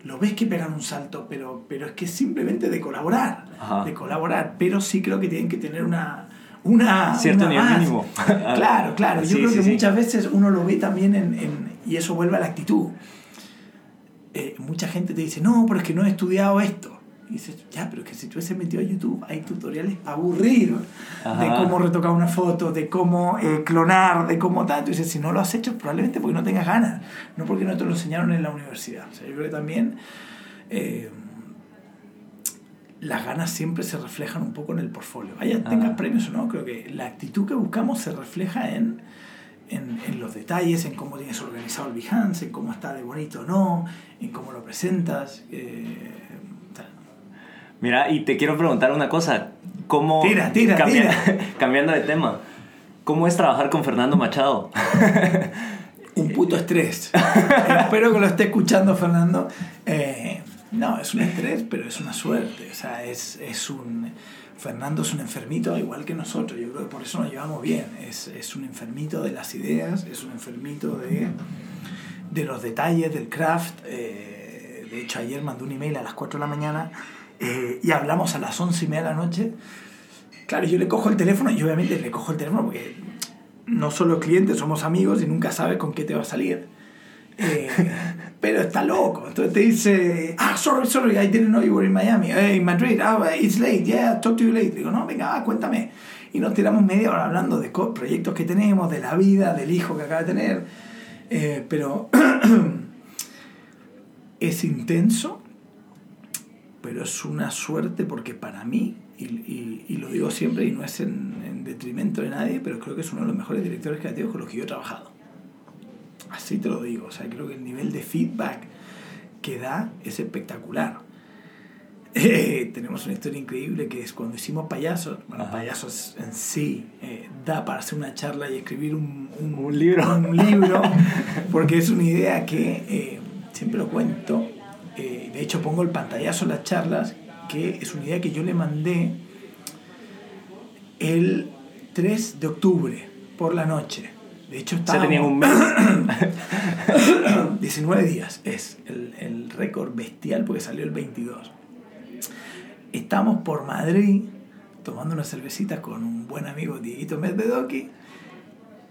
lo ves que pegan un salto pero pero es que es simplemente de colaborar Ajá. de colaborar pero sí creo que tienen que tener una una Cierto una nivel más. mínimo. claro claro yo Sí, creo sí, que sí. muchas veces uno lo ve también en, en- y eso vuelve a la actitud eh, mucha gente te dice, no, pero es que no he estudiado esto. Y dices, ya, pero es que si tú hubiese metido a YouTube, hay tutoriales aburridos de cómo retocar una foto, de cómo eh, clonar, de cómo tanto. Y dices, si no lo has hecho, probablemente porque no tengas ganas, no porque no te lo enseñaron en la universidad. O sea, yo creo que también eh, las ganas siempre se reflejan un poco en el portfolio. Vaya, tengas premios o no, creo que la actitud que buscamos se refleja en, en, en los detalles, en cómo tienes organizado el Behance, en cómo está de bonito o no, en cómo lo presentas. eh. Mira, y te quiero preguntar una cosa. ¿Cómo... Tira, tira, tira. Cambiando de tema. ¿Cómo es trabajar con Fernando Machado? un puto estrés. Espero que lo esté escuchando Fernando. Eh, no, es un estrés, pero es una suerte. O sea, es, es un... Fernando es un enfermito igual que nosotros. Yo creo que por eso nos llevamos bien. Es, es un enfermito de las ideas, es un enfermito de, de los detalles, del craft. Eh, de hecho, ayer mandó un email a las 4 de la mañana eh, y hablamos a las 11 y media de la noche. Claro, yo le cojo el teléfono y obviamente le cojo el teléfono porque no solo clientes, somos amigos y nunca sabes con qué te va a salir. Eh, pero está loco. Entonces te dice, ah, sorry, sorry, I didn't know you were in Miami. Hey, in Madrid, ah, it's late, yeah, talk to you later. Digo, no, venga, ah, cuéntame. Y nos tiramos media hora hablando de proyectos que tenemos, de la vida, del hijo que acaba de tener. Eh, pero es intenso, pero es una suerte porque para mí, y, y- y lo digo siempre y no es en, en detrimento de nadie, pero creo que es uno de los mejores directores creativos con los que yo he trabajado. Así te lo digo, o sea, creo que el nivel de feedback que da es espectacular. Eh, tenemos una historia increíble que es cuando hicimos payasos, bueno, Ajá. payasos en sí, eh, da para hacer una charla y escribir un, un, Un libro. un libro, porque es una idea que eh, siempre lo cuento, de hecho pongo el pantallazo en las charlas, que es una idea que yo le mandé el 3 de octubre por la noche. De hecho, Se estábamos... tenían un mes. 19 días es el, el récord bestial porque salió el 22. Estamos por Madrid tomando unas cervecitas con un buen amigo Dieguito Medvedoki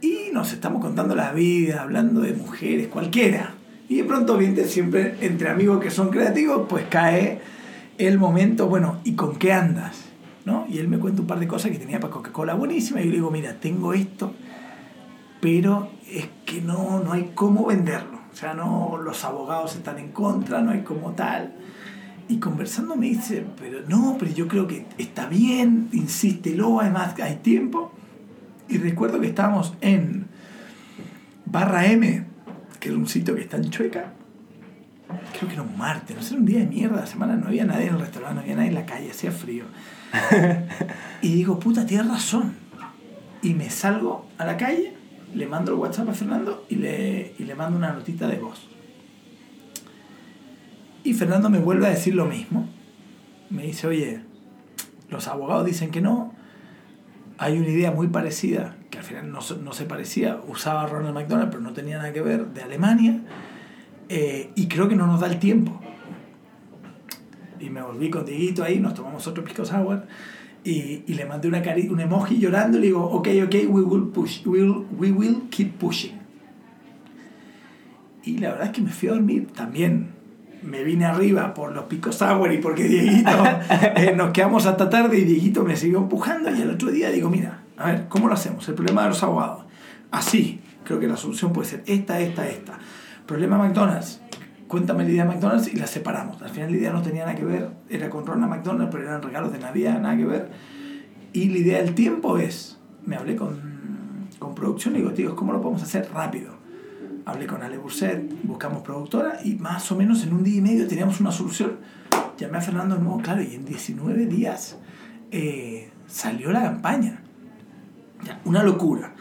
y nos estamos contando la vida, hablando de mujeres, cualquiera. Y de pronto, viene siempre entre amigos que son creativos, pues cae el momento, bueno, ¿y con qué andas? ¿No? Y él me cuenta un par de cosas que tenía para Coca-Cola buenísima y yo le digo, mira, tengo esto, pero es que no, no hay cómo venderlo. O sea, no, los abogados están en contra, no hay como tal. Y conversando me dice, pero no, pero yo creo que está bien, insístelo, además hay tiempo. Y recuerdo que estábamos en Barra M, que es un sitio que está en Chueca. Creo que era un martes, no sé, era un día de mierda, la semana no había nadie en el restaurante, no había nadie en la calle, hacía frío. y digo, puta, tienes razón. Y me salgo a la calle, le mando el WhatsApp a Fernando y le, y le mando una notita de voz. Y Fernando me vuelve a decir lo mismo. Me dice, oye, los abogados dicen que no. Hay una idea muy parecida, que al final no, no se parecía, usaba Ronald McDonald, pero no tenía nada que ver, de Alemania. eh, y creo que no nos da el tiempo. Y me volví con Dieguito ahí, nos tomamos otro pisco sour. Y, y le mandé una cari un emoji llorando y le digo, ok, ok, we will, push, we will, we will keep pushing. Y la verdad es que me fui a dormir también me vine arriba por los picos sour y porque Dieguito eh, nos quedamos hasta tarde y Dieguito me siguió empujando y el otro día digo, mira, a ver, ¿cómo lo hacemos? El problema de los abogados. Así, creo que la solución puede ser esta, esta, esta. Problema McDonald's. Cuéntame la idea de McDonald's y la separamos. Al final la idea no tenía nada que ver, era con Ronald McDonald, pero eran regalos de Navidad, nada que ver. Y la idea del tiempo es, me hablé con, con producción y digo, tío, ¿cómo lo podemos hacer rápido? Hablé con Ale Burset, buscamos productora y más o menos en un día y medio teníamos una solución. Llamé a Fernando de nuevo, claro, y en 19 días eh, salió la campaña. Una locura.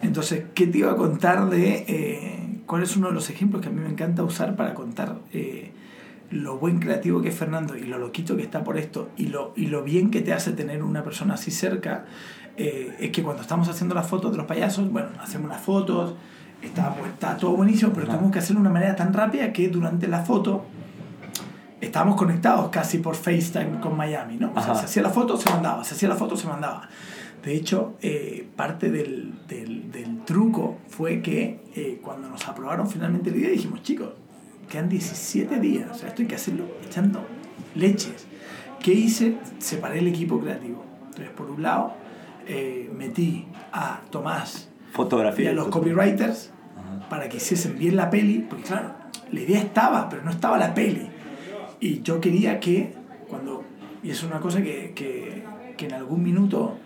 Entonces, ¿qué te iba a contar de eh, cuál es uno de los ejemplos que a mí me encanta usar para contar eh, lo buen creativo que es Fernando y lo loquito que está por esto y lo, y lo bien que te hace tener una persona así cerca? eh, es que cuando estamos haciendo las fotos de los payasos, bueno, hacemos las fotos, está, está todo buenísimo, pero tenemos que hacerlo de una manera tan rápida que durante la foto estábamos conectados casi por FaceTime con Miami, ¿no? O sea, se hacía la foto, se mandaba, se hacía la foto, se mandaba. De hecho, eh, parte del, del, del truco fue que eh, cuando nos aprobaron finalmente la idea dijimos, chicos, quedan 17 días, o sea, esto hay que hacerlo echando leches. ¿Qué hice? Separé el equipo creativo. Entonces, por un lado, eh, metí a Tomás y Fotografía. a los copywriters para que hiciesen bien la peli, porque claro, la idea estaba, pero no estaba la peli. Y yo quería que, cuando, y es una cosa que, que, que en algún minuto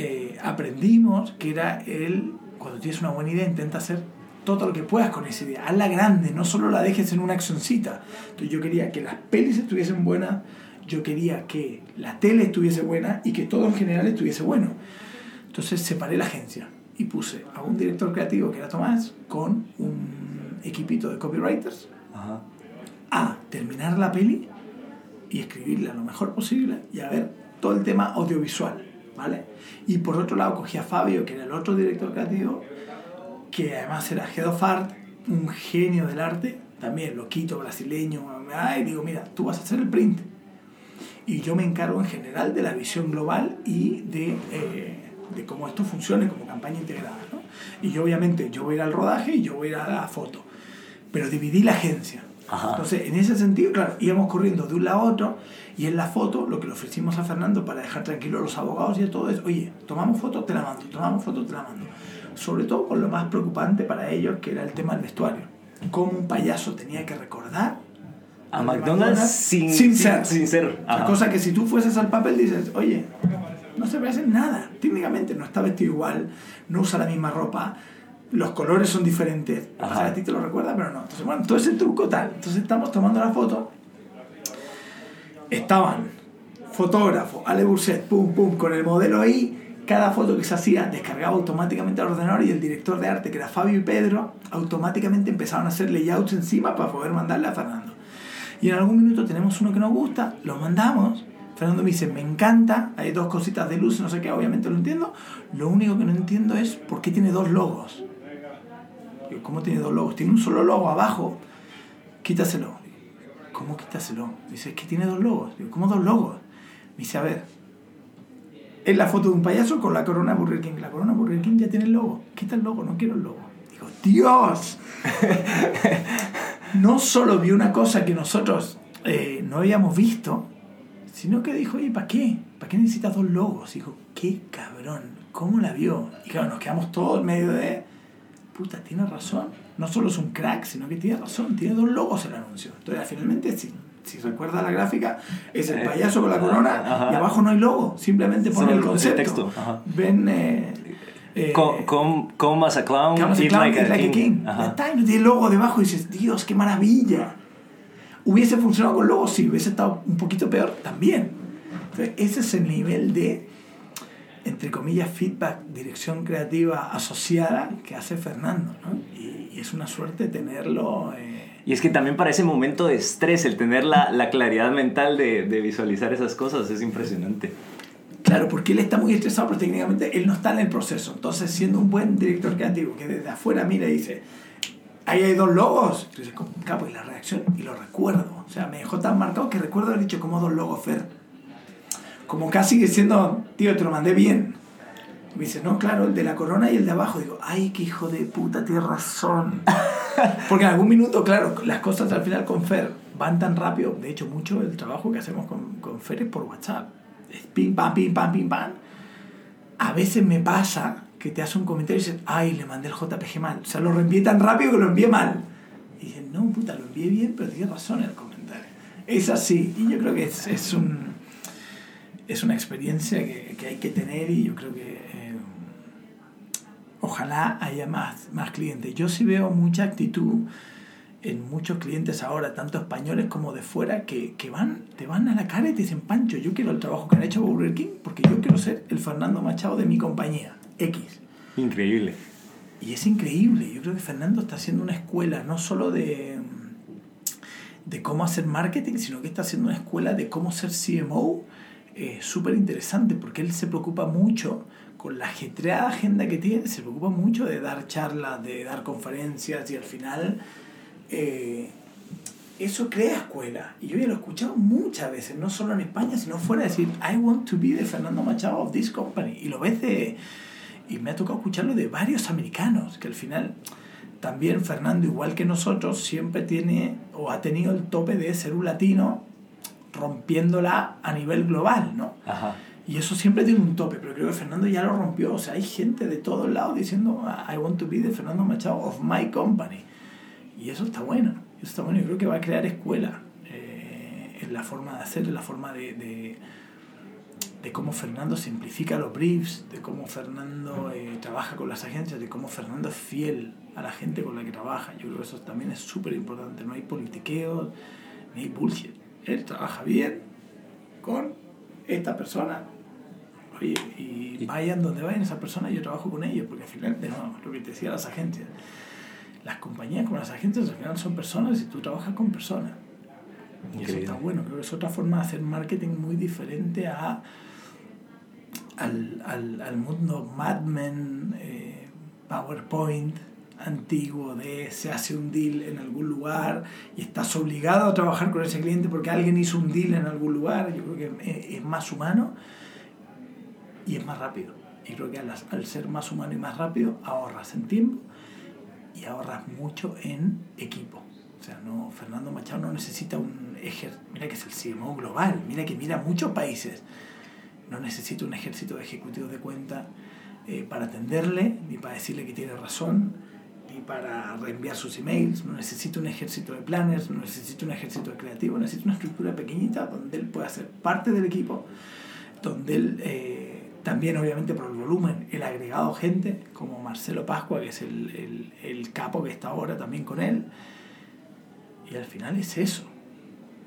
eh, aprendimos, que era el, cuando tienes una buena idea, intenta hacer todo lo que puedas con esa idea. Hazla grande, no solo la dejes en una accioncita. Entonces yo quería que las pelis estuviesen buenas, yo quería que la tele estuviese buena y que todo en general estuviese bueno. Entonces separé la agencia y puse a un director creativo que era Tomás con un equipito de copywriters Ajá. a terminar la peli y escribirla lo mejor posible y a ver todo el tema audiovisual, ¿vale? Y por otro lado cogí a Fabio, que era el otro director creativo, que además era Head of Art, un genio del arte, también loquito, brasileño, y digo, mira, tú vas a hacer el print. Y yo me encargo en general de la visión global y de, eh, de cómo esto funcione como campaña integrada, ¿no? Y yo obviamente, yo voy a ir al rodaje y yo voy a ir a la foto. Pero dividí la agencia. Ajá. Entonces, en ese sentido, claro, íbamos corriendo de un lado a otro y en la foto lo que le ofrecimos a Fernando para dejar tranquilos a los abogados y a todo es, oye, tomamos foto, te la mando, tomamos foto, te la mando. Sobre todo con lo más preocupante para ellos, que era el tema del vestuario. Cómo un payaso tenía que recordar A al de McDonald's sin, sin ser. Sin ser. La cosa que si tú fueses al papel dices, oye, no se parece en nada. Técnicamente no está vestido igual, no usa la misma ropa, los colores son diferentes. O sea, a ti te lo recuerda, pero no. Entonces, bueno, todo ese truco tal. Entonces estamos tomando la foto. Estaban fotógrafo, Ale Burset, pum, pum, con el modelo ahí. Cada foto que se hacía descargaba automáticamente al ordenador y el director de arte, que era Fabio y Pedro, automáticamente empezaron a hacer layouts encima para poder mandarle a Fernando. Y en algún minuto tenemos uno que nos gusta, lo mandamos. Fernando me dice, me encanta, hay dos cositas de luz, no sé qué, obviamente lo entiendo. Lo único que no entiendo es por qué tiene dos logos. ¿cómo tiene dos logos? Tiene un solo logo abajo. Quítaselo. ¿Cómo quítaselo? Dice, es que tiene dos logos. Digo, ¿cómo dos logos? Me dice, a ver, es la foto de un payaso con la corona Burger King. La corona Burger King ya tiene el logo. Quita el logo, no quiero el logo. Digo, Dios. no solo vio una cosa que nosotros eh, no habíamos visto, sino que dijo, oye, ¿para qué? ¿Para qué necesitas dos logos? Dijo, qué cabrón, ¿cómo la vio? Y claro, nos quedamos todos en medio de, puta, tiene razón. No solo es un crack, sino que tiene razón, tiene dos logos el anuncio. Entonces, finalmente, si, si recuerda la gráfica, es el Eh, payaso con la corona ajá. y abajo no hay logo, simplemente pone el el concepto. texto. Ven... Eh, eh, Come, as a clown, que vamos a eat clown, like, eat a like a king. king. Tiene logo debajo y dices, Dios, qué maravilla. ¿Hubiese funcionado con logo? Sí, hubiese estado un poquito peor también. Entonces, ese es el nivel de, entre comillas, feedback, dirección creativa asociada que hace Fernando. ¿no? Y, y es una suerte tenerlo. eh, Y es que también para ese momento de estrés, el tener la, la claridad mental de, de visualizar esas cosas es impresionante. Claro, porque él está muy estresado, pero técnicamente él no está en el proceso. Entonces, siendo un buen director creativo que desde afuera mira y dice, ahí hay dos logos, "¿Cómo? capo, y la reacción, y lo recuerdo. O sea, me dejó tan marcado que recuerdo haber dicho, como dos logos, Fer? Como casi diciendo, tío, te lo mandé bien. Y me dice, no, claro, el de la corona y el de abajo. Digo, ay, qué hijo de puta, tienes razón. Porque en algún minuto, claro, las cosas al final con Fer van tan rápido. De hecho, mucho del trabajo que hacemos con, con Fer es por WhatsApp. Es pim, pam, pim, pam, pim, pam. A veces me pasa que te hace un comentario y dices, ay, le mandé el JPG mal. O sea, lo reenvié tan rápido que lo envié mal. Y dices, no, puta, lo envié bien, pero tienes razón en el comentario. Es así. Y yo creo que es, es un, es una experiencia que, que hay que tener y yo creo que eh, ojalá haya más, más clientes. Yo sí veo mucha actitud en muchos clientes ahora, tanto españoles como de fuera, que, que van, te van a la cara y te dicen, Pancho, yo quiero el trabajo que han hecho Burger King porque yo quiero ser el Fernando Machado de mi compañía, X. Increíble. Y es increíble. Yo creo que Fernando está haciendo una escuela no solo de, de cómo hacer marketing, sino que está haciendo una escuela de cómo ser CMO eh, súper interesante, porque él se preocupa mucho con la ajetreada agenda que tiene, se preocupa mucho de dar charlas, de dar conferencias y al final eh, eso crea escuela. Y yo ya lo he escuchado muchas veces, no solo en España, sino fuera, decir, I want to be the Fernando Machado of this company. Y lo ves de... Y me ha tocado escucharlo de varios americanos, que al final también Fernando, igual que nosotros, siempre tiene o ha tenido el tope de ser un latino rompiéndola a nivel global, ¿no? Ajá. Y eso siempre tiene un tope, pero creo que Fernando ya lo rompió. O sea, hay gente de todos lados diciendo, I want to be the Fernando Machado of my company. Y eso está bueno. Eso está bueno. Yo creo que va a crear escuela eh, en la forma de hacer, en la forma de, de, de cómo Fernando simplifica los briefs, de cómo Fernando eh, trabaja con las agencias, de cómo Fernando es fiel a la gente con la que trabaja. Yo creo que eso también es súper importante. No hay politiqueo, ni hay bullshit. Él trabaja bien con esta persona. Oye, y vayan donde vayan esas personas, yo trabajo con ellos, porque al final, de nuevo, lo que te decía las agencias, las compañías como las agencias al final son personas y tú trabajas con personas. Y eso Increíble. está bueno, creo que es otra forma de hacer marketing muy diferente a, al, al, al mundo Mad Men, eh, PowerPoint antiguo de se hace un deal en algún lugar y estás obligado a trabajar con ese cliente porque alguien hizo un deal en algún lugar. Yo creo que es, más humano y es más rápido. Y creo que al, al ser más humano y más rápido ahorras en tiempo y ahorras mucho en equipo. O sea, no, Fernando Machado no necesita un ejército, mira que es el CMO global, mira que mira muchos países. No necesita un ejército de ejecutivos de cuenta eh, para atenderle, ni para decirle que tiene razón, para reenviar sus emails. No necesita un ejército de planners, no necesita un ejército de creativos, necesita una estructura pequeñita donde él pueda ser parte del equipo, donde él eh, también obviamente por el volumen, el agregado gente, como Marcelo Pascua, que es el, el, el capo que está ahora también con él. Y al final es eso,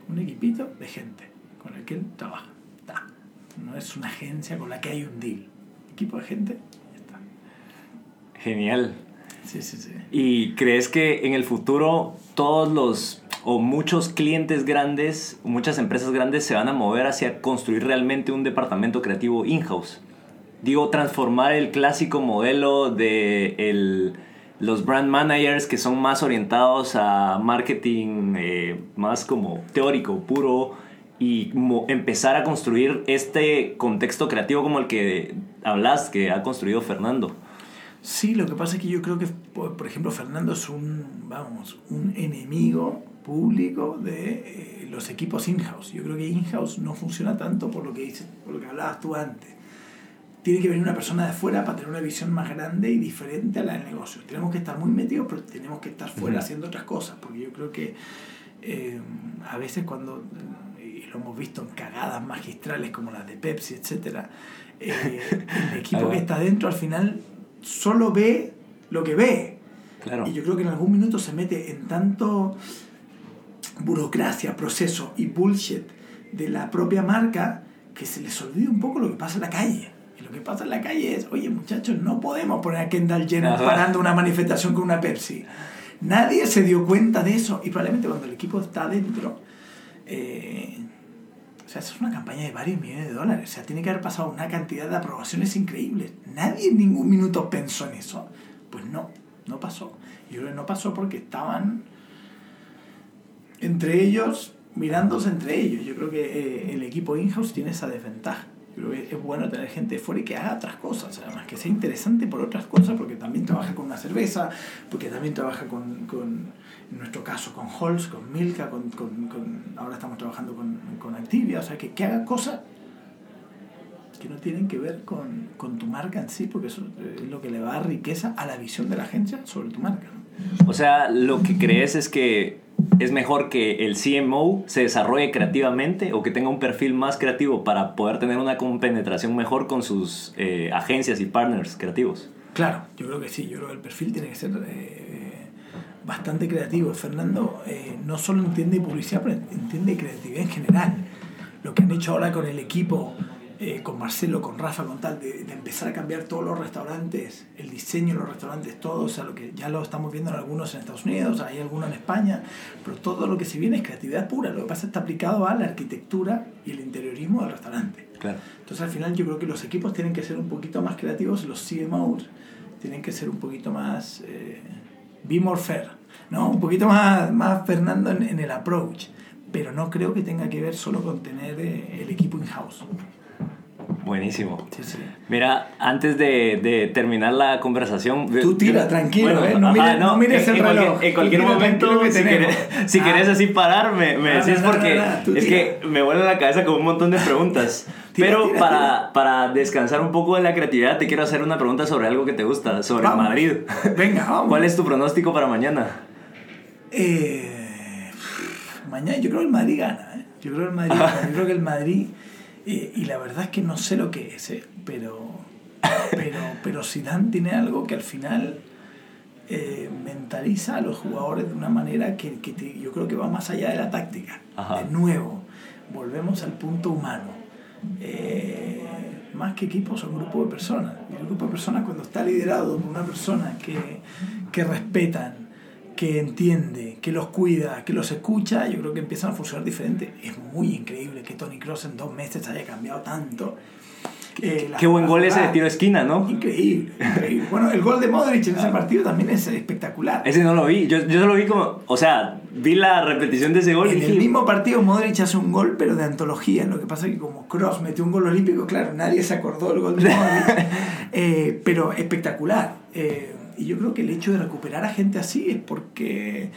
un equipito de gente con el que él trabaja. Ta. No es una agencia con la que hay un deal. Equipo de gente. Genial. Sí, sí. ¿Y crees que en el futuro todos los o muchos clientes grandes, muchas empresas grandes se van a mover hacia construir realmente un departamento creativo in-house? Digo, transformar el clásico modelo de el, los brand managers que son más orientados a marketing eh, más como teórico, puro, y empezar a construir este contexto creativo como el que hablas, que ha construido Fernando. Sí, lo que pasa es que yo creo que, por ejemplo, Fernando es un, vamos, un enemigo público de eh, los equipos in-house. Yo creo que in-house no funciona tanto por lo que dices, por lo que hablabas tú antes. Tiene que venir una persona de fuera para tener una visión más grande y diferente a la del negocio. Tenemos que estar muy metidos, pero tenemos que estar fuera haciendo otras cosas, porque yo creo que eh, a veces cuando, y lo hemos visto en cagadas magistrales como las de Pepsi, etc., el equipo que está dentro al final solo ve lo que ve. Claro. Y yo creo que en algún minuto se mete en tanto burocracia, proceso y bullshit de la propia marca que se les olvida un poco lo que pasa en la calle. Y lo que pasa en la calle es, oye muchachos, no podemos poner a Kendall Jenner Ajá. parando una manifestación con una Pepsi. Nadie se dio cuenta de eso. Y probablemente cuando el equipo está dentro, eh, o sea, eso es una campaña de varios millones de dólares. O sea, tiene que haber pasado una cantidad de aprobaciones increíbles. Nadie en ningún minuto pensó en eso. Pues no, no pasó. Yo creo que no pasó porque estaban entre ellos, mirándose entre ellos. Yo creo que eh, el equipo in-house tiene esa desventaja. Yo creo que es bueno tener gente de fuera y que haga otras cosas, además, que sea interesante por otras cosas, porque también trabaja con una cerveza, porque también trabaja con, con en nuestro caso, con Halls, con Milka, con, con, con- ahora estamos trabajando con, con Activia, o sea, que, que haga cosas que no tienen que ver con, con tu marca en sí, porque eso es lo que le va a dar riqueza a la visión de la agencia sobre tu marca. ¿no? O sea, lo que crees es que es mejor que el CMO se desarrolle creativamente o que tenga un perfil más creativo para poder tener una compenetración mejor con sus eh, agencias y partners creativos. Claro, yo creo que sí, yo creo que el perfil tiene que ser eh, bastante creativo. Fernando eh, no solo entiende publicidad, pero entiende creatividad en general. Lo que han hecho ahora con el equipo, eh, con Marcelo, con Rafa, con tal, de, de empezar a cambiar todos los restaurantes, el diseño de los restaurantes, todo, o sea, lo que ya lo estamos viendo en algunos en Estados Unidos, hay algunos en España, pero todo lo que se viene es creatividad pura. Lo que pasa es que está aplicado a la arquitectura y el interiorismo del restaurante. Claro. Entonces al final yo creo que los equipos tienen que ser un poquito más creativos, los CMOs tienen que ser un poquito más eh, be more fair, ¿no? Un poquito más, más Fernando en, en el approach, pero no creo que tenga que ver solo con tener eh, el equipo in-house. Buenísimo. Sí, sí. Mira, antes de, de terminar la conversación... Tú tira, yo- tranquilo, ¿eh? No mires- no mires el en cualquier- reloj. En cualquier momento, que si, querés, si Ah. querés así parar, me, me No, decís no, no, porque no, no, es que me vuelve la cabeza con un montón de preguntas. Pero tira, para, tira. para descansar un poco de la creatividad, te quiero hacer una pregunta sobre algo que te gusta, sobre Vamos. Madrid. Venga, vamos. ¿Cuál es tu pronóstico para mañana? Eh, mañana yo creo que el Madrid gana. ¿eh? Yo creo que el Madrid gana. Yo creo que el Madrid. eh, y la verdad es que no sé lo que es, ¿eh? pero, pero, pero Zidane tiene algo que al final eh, mentaliza a los jugadores de una manera que, que te- yo creo que va más allá de la táctica. De nuevo, volvemos al punto humano. Eh, más que equipos, son un grupo de personas. Y el grupo de personas cuando está liderado por una persona que, que respetan, que entiende, que los cuida, que los escucha, yo creo que empiezan a funcionar diferente. Es muy increíble que Tony Cross en dos meses haya cambiado tanto. Eh, Qué buen gol ese de tiro de esquina, ¿no? Increíble, increíble. Bueno, el gol de Modric en ese partido también es espectacular. Ese no lo vi. Yo, yo lo vi como. O sea, vi la repetición de ese gol En el mismo partido Modric hace un gol, pero de antología. Lo que pasa es que como Cross metió un gol olímpico, claro, nadie se acordó del gol de Modric. Eh, pero espectacular. Eh, y yo creo que el hecho de recuperar a gente así es porque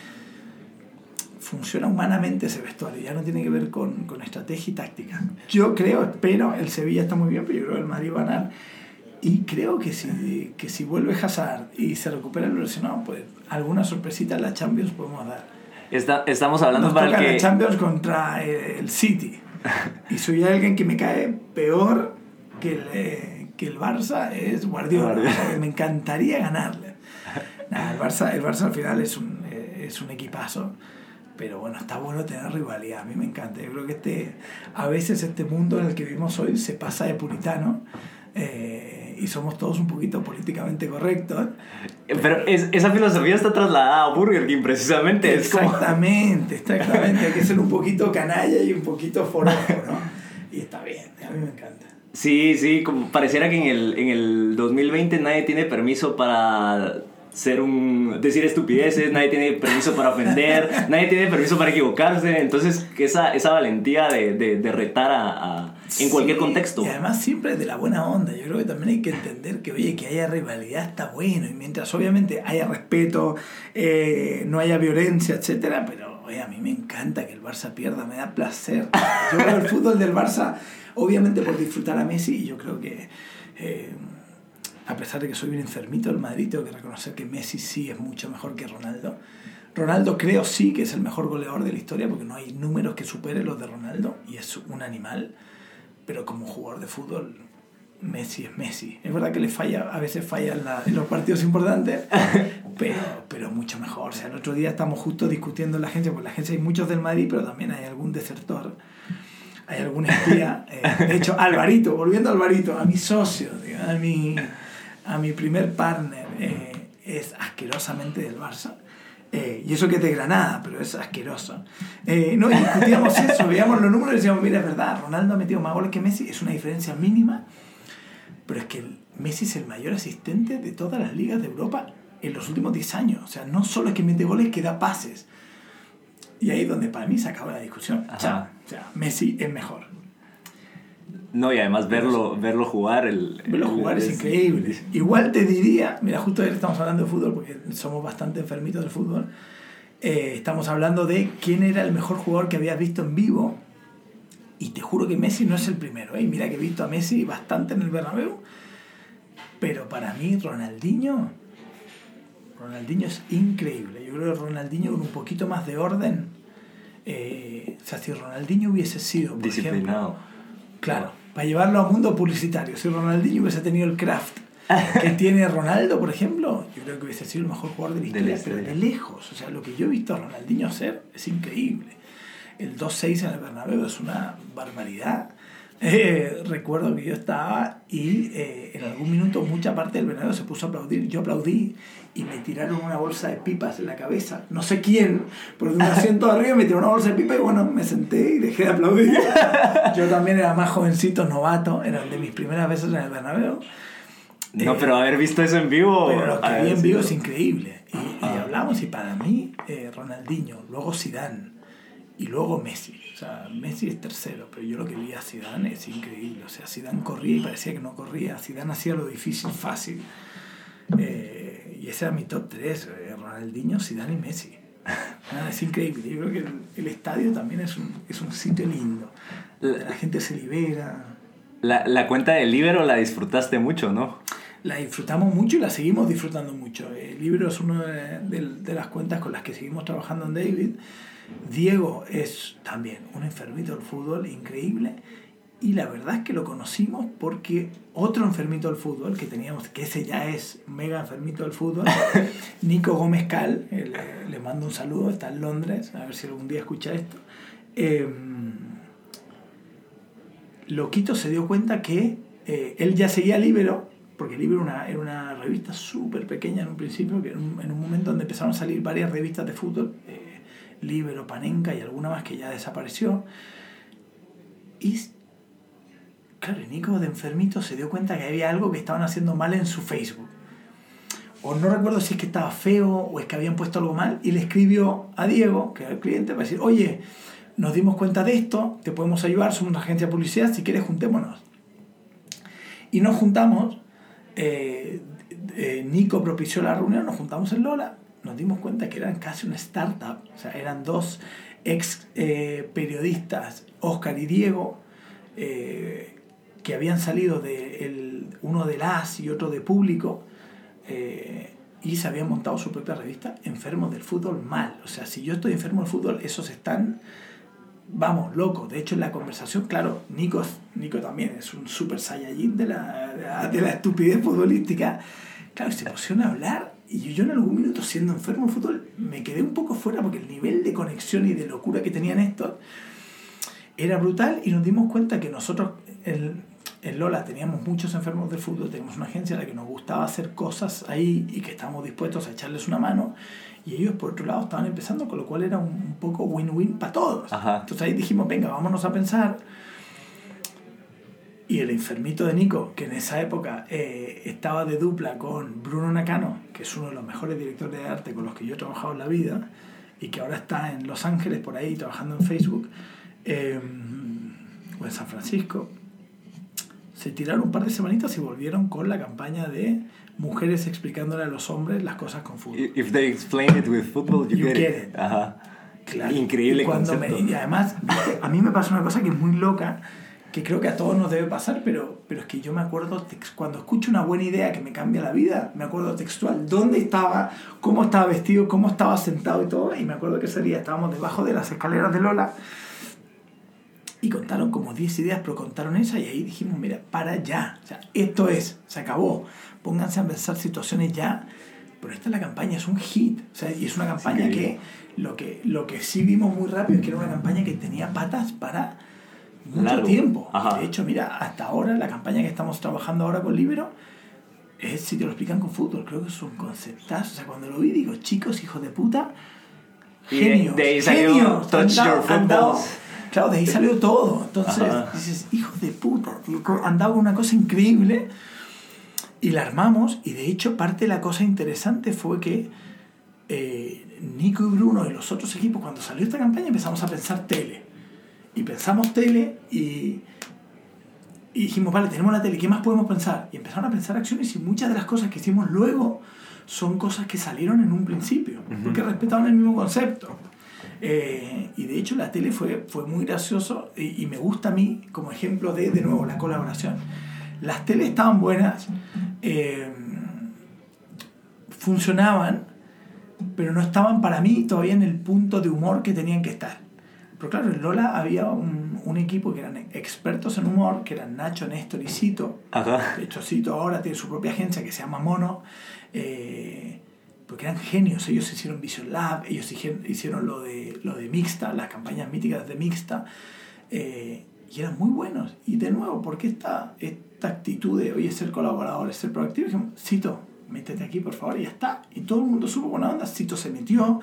funciona humanamente ese vestuario. Ya no tiene que ver con, con estrategia y táctica. Yo creo, espero, el Sevilla está muy bien, pero yo creo que el Madrid va a ganar. Y creo que si, que si vuelve Hazard y se recupera el lesionado, pues alguna sorpresita en la Champions podemos dar. Está- estamos hablando Nos para toca el la que. Champions contra eh, el City. Y soy alguien que me cae peor que el, eh, que el Barça, es Guardiola. Guardiola. O sea, me encantaría ganarle. Nah, el, Barça, el Barça al final es un, eh, es un equipazo. Pero bueno, está bueno tener rivalidad. A mí me encanta. Yo creo que este, a veces este mundo en el que vivimos hoy se pasa de puritano. eh, y somos todos un poquito políticamente correctos. Pero es- esa filosofía está trasladada a Burger King, precisamente. Exactamente, exactamente. Hay que ser un poquito canalla y un poquito forojo, ¿no? Y está bien, a mí me encanta. Sí, sí, como pareciera que en el, en el 2020 nadie tiene permiso para ser un decir estupideces, nadie tiene permiso para ofender, nadie tiene permiso para equivocarse, entonces esa, esa valentía de, de, de retar a, a- en cualquier Sí, contexto. Y además siempre de la buena onda. Yo creo que también hay que entender que, oye, que haya rivalidad está bueno. Y mientras obviamente haya respeto, eh, no haya violencia, etcétera, pero oye, a mí me encanta que el Barça pierda, me da placer. Yo veo el fútbol del Barça, obviamente por disfrutar a Messi, y yo creo que. eh, a pesar de que soy un enfermito del Madrid, tengo que reconocer que Messi sí es mucho mejor que Ronaldo. Ronaldo creo sí que es el mejor goleador de la historia porque no hay números que superen los de Ronaldo y es un animal. Pero como jugador de fútbol, Messi es Messi. Es verdad que le falla, a veces falla en, la- en los partidos importantes, pero, pero mucho mejor. O sea, el otro día estamos justo discutiendo en la agencia, porque en la agencia hay muchos del Madrid, pero también hay algún desertor, hay algún espía. eh, de hecho, Alvarito, volviendo a Alvarito, a mi socio, a mi, a mi primer partner, eh, es asquerosamente del Barça. Eh, y eso que es de Granada, pero es asqueroso. Eh, no, y discutíamos eso, veíamos los números y decíamos, mira, es verdad, Ronaldo ha metido más goles que Messi, es una diferencia mínima, pero es que Messi es el mayor asistente de todas las ligas de Europa en los últimos 10 años. O sea, no solo es que mete goles, que da pases. Y ahí es donde para mí se acaba la discusión. O sea, Messi es mejor. No, y además verlo, verlo jugar. El, Verlo jugar es increíble. Igual te diría, mira, justo ayer estamos hablando de fútbol porque somos bastante enfermitos del fútbol. Eh, estamos hablando de quién era el mejor jugador que habías visto en vivo. Y te juro que Messi no es el primero. ¿eh? Mira que he visto a Messi bastante en el Bernabéu. Pero para mí, Ronaldinho. Ronaldinho es increíble. Yo creo que Ronaldinho con un poquito más de orden. eh, o sea, si Ronaldinho hubiese sido, por Disciplinado. ejemplo, Claro, para llevarlo a mundo publicitario. Si Ronaldinho hubiese tenido el craft que tiene Ronaldo, por ejemplo, yo creo que hubiese sido el mejor jugador de la De historia, pero de lejos. O sea, lo que yo he visto a Ronaldinho hacer es increíble. El 2-6 en el Bernabéu es una barbaridad. Eh, recuerdo que yo estaba y eh, en algún minuto mucha parte del Bernabéu se puso a aplaudir. Yo aplaudí y me tiraron una bolsa de pipas en la cabeza. No sé quién, pero de un asiento arriba me tiraron una bolsa de pipas y bueno, me senté y dejé de aplaudir. Yo también era más jovencito, novato, era de mis primeras veces en el Bernabéu. No, Eh, pero haber visto eso en vivo. Pero lo que vi en vivo es increíble. Y, y Ajá. hablamos, y para mí, eh, Ronaldinho, luego Zidane, y luego Messi. O sea, Messi es tercero, pero yo lo que vi a Zidane es increíble. O sea, Zidane corría y parecía que no corría. Zidane hacía lo difícil fácil. Eh, y ese era mi top 3, Ronaldinho, Zidane y Messi. Nada, es increíble. Yo creo que el, el estadio también es un, es un sitio lindo. La gente se libera. La, la cuenta del Libero la disfrutaste mucho, ¿no? La disfrutamos mucho y la seguimos disfrutando mucho. El libro es una de, de- de las cuentas con las que seguimos trabajando en David. Diego es también un enfermito del fútbol increíble. Y la verdad es que lo conocimos porque otro enfermito del fútbol que teníamos, que ese ya es mega enfermito del fútbol, Nico Gómez Cal, le, le mando un saludo, está en Londres, a ver si algún día escucha esto. Eh, Loquito se dio cuenta que eh, él ya seguía Libero, porque Libero era una, era una revista súper pequeña en un principio, que en un, en un momento donde empezaron a salir varias revistas de fútbol, eh, Libero, Panenka y alguna más que ya desapareció. Y claro, y Nico de enfermito se dio cuenta que había algo que estaban haciendo mal en su Facebook. O no recuerdo si es que estaba feo o es que habían puesto algo mal y le escribió a Diego, que era el cliente, para decir, oye, nos dimos cuenta de esto, te podemos ayudar, somos una agencia de publicidad, si quieres juntémonos. Y nos juntamos, eh, eh, Nico propició la reunión, nos juntamos en Lola, nos dimos cuenta que eran casi una startup, o sea, eran dos ex eh, periodistas, Oscar y Diego, que habían salido de el, uno de las y otro de público, eh, y se habían montado su propia revista, Enfermos del Fútbol Mal. O sea, si yo estoy enfermo del fútbol, esos están, vamos, locos. De hecho, en la conversación, claro, Nico, Nico también es un super saiyajin de la, de la, de la estupidez futbolística. Claro, se pusieron a hablar y yo, en algún minuto, siendo enfermo del fútbol, me quedé un poco fuera porque el nivel de conexión y de locura que tenían estos era brutal y nos dimos cuenta que nosotros en, en Lola teníamos muchos enfermos del fútbol, teníamos una agencia a la que nos gustaba hacer cosas ahí y que estábamos dispuestos a echarles una mano y ellos por otro lado estaban empezando, con lo cual era un, poco win-win para todos. Ajá. Entonces ahí dijimos, venga, vámonos a pensar. Y el enfermito de Nico, que en esa época eh, estaba de dupla con Bruno Nakano, que es uno de los mejores directores de arte con los que yo he trabajado en la vida, y que ahora está en Los Ángeles por ahí trabajando en Facebook, eh, o en San Francisco, se tiraron un par de semanitas y volvieron con la campaña de mujeres explicándole a los hombres las cosas con fútbol. If they explain it with football, you, You get, get it. it. Ajá. Claro. Increíble y cuando concepto. me- y además, a mí me pasa una cosa que es muy loca, que creo que a todos nos debe pasar, pero, pero es que yo me acuerdo, cuando escucho una buena idea que me cambia la vida, me acuerdo textual dónde estaba, cómo estaba vestido, cómo estaba sentado y todo, y me acuerdo que ese día estábamos debajo de las escaleras de Lola y contaron como 10 ideas, pero contaron esa y ahí dijimos, mira, para ya, o sea, esto es, se acabó, pónganse a pensar situaciones ya, pero esta es la campaña, es un hit, o sea, y es una campaña increíble. que lo, que lo que sí vimos muy rápido es que era una campaña que tenía patas para mucho Largo. tiempo. Ajá. de hecho, mira, hasta ahora la campaña que estamos trabajando ahora con Libero es si te lo explican con fútbol, creo que es un conceptazo, o sea, cuando lo vi digo, chicos, hijos de puta, genios, de ahí salió genios, Touch han dado- Your. Claro, de ahí salió todo. Entonces Ajá. dices, hijos de puta, dado una cosa increíble y la armamos. Y de hecho, parte de la cosa interesante fue que eh, Nico y Bruno y los otros equipos, cuando salió esta campaña, empezamos a pensar tele. Y pensamos tele y, y dijimos, vale, tenemos la tele, ¿qué más podemos pensar? Y empezaron a pensar acciones y muchas de las cosas que hicimos luego son cosas que salieron en un principio, porque respetaban el mismo concepto. Eh, y de hecho la tele fue, fue muy gracioso y, y me gusta a mí como ejemplo de, de nuevo, la colaboración. Las teles estaban buenas, eh, funcionaban, pero no estaban para mí todavía en el punto de humor que tenían que estar. Pero claro, en Lola había un, un equipo que eran expertos en humor, que eran Nacho, Néstor y Cito. Ajá. De hecho, Cito ahora tiene su propia agencia que se llama Mono. eh, porque eran genios. Ellos hicieron Vision Lab, ellos hicieron, lo, de, lo de Mixta, las campañas míticas de Mixta. eh, y eran muy buenos. Y de nuevo, porque esta, esta actitud de, oye, ser colaborador, ser proactivo, dijimos, Cito, métete aquí, por favor, y ya está. Y todo el mundo supo buena onda. Cito se metió,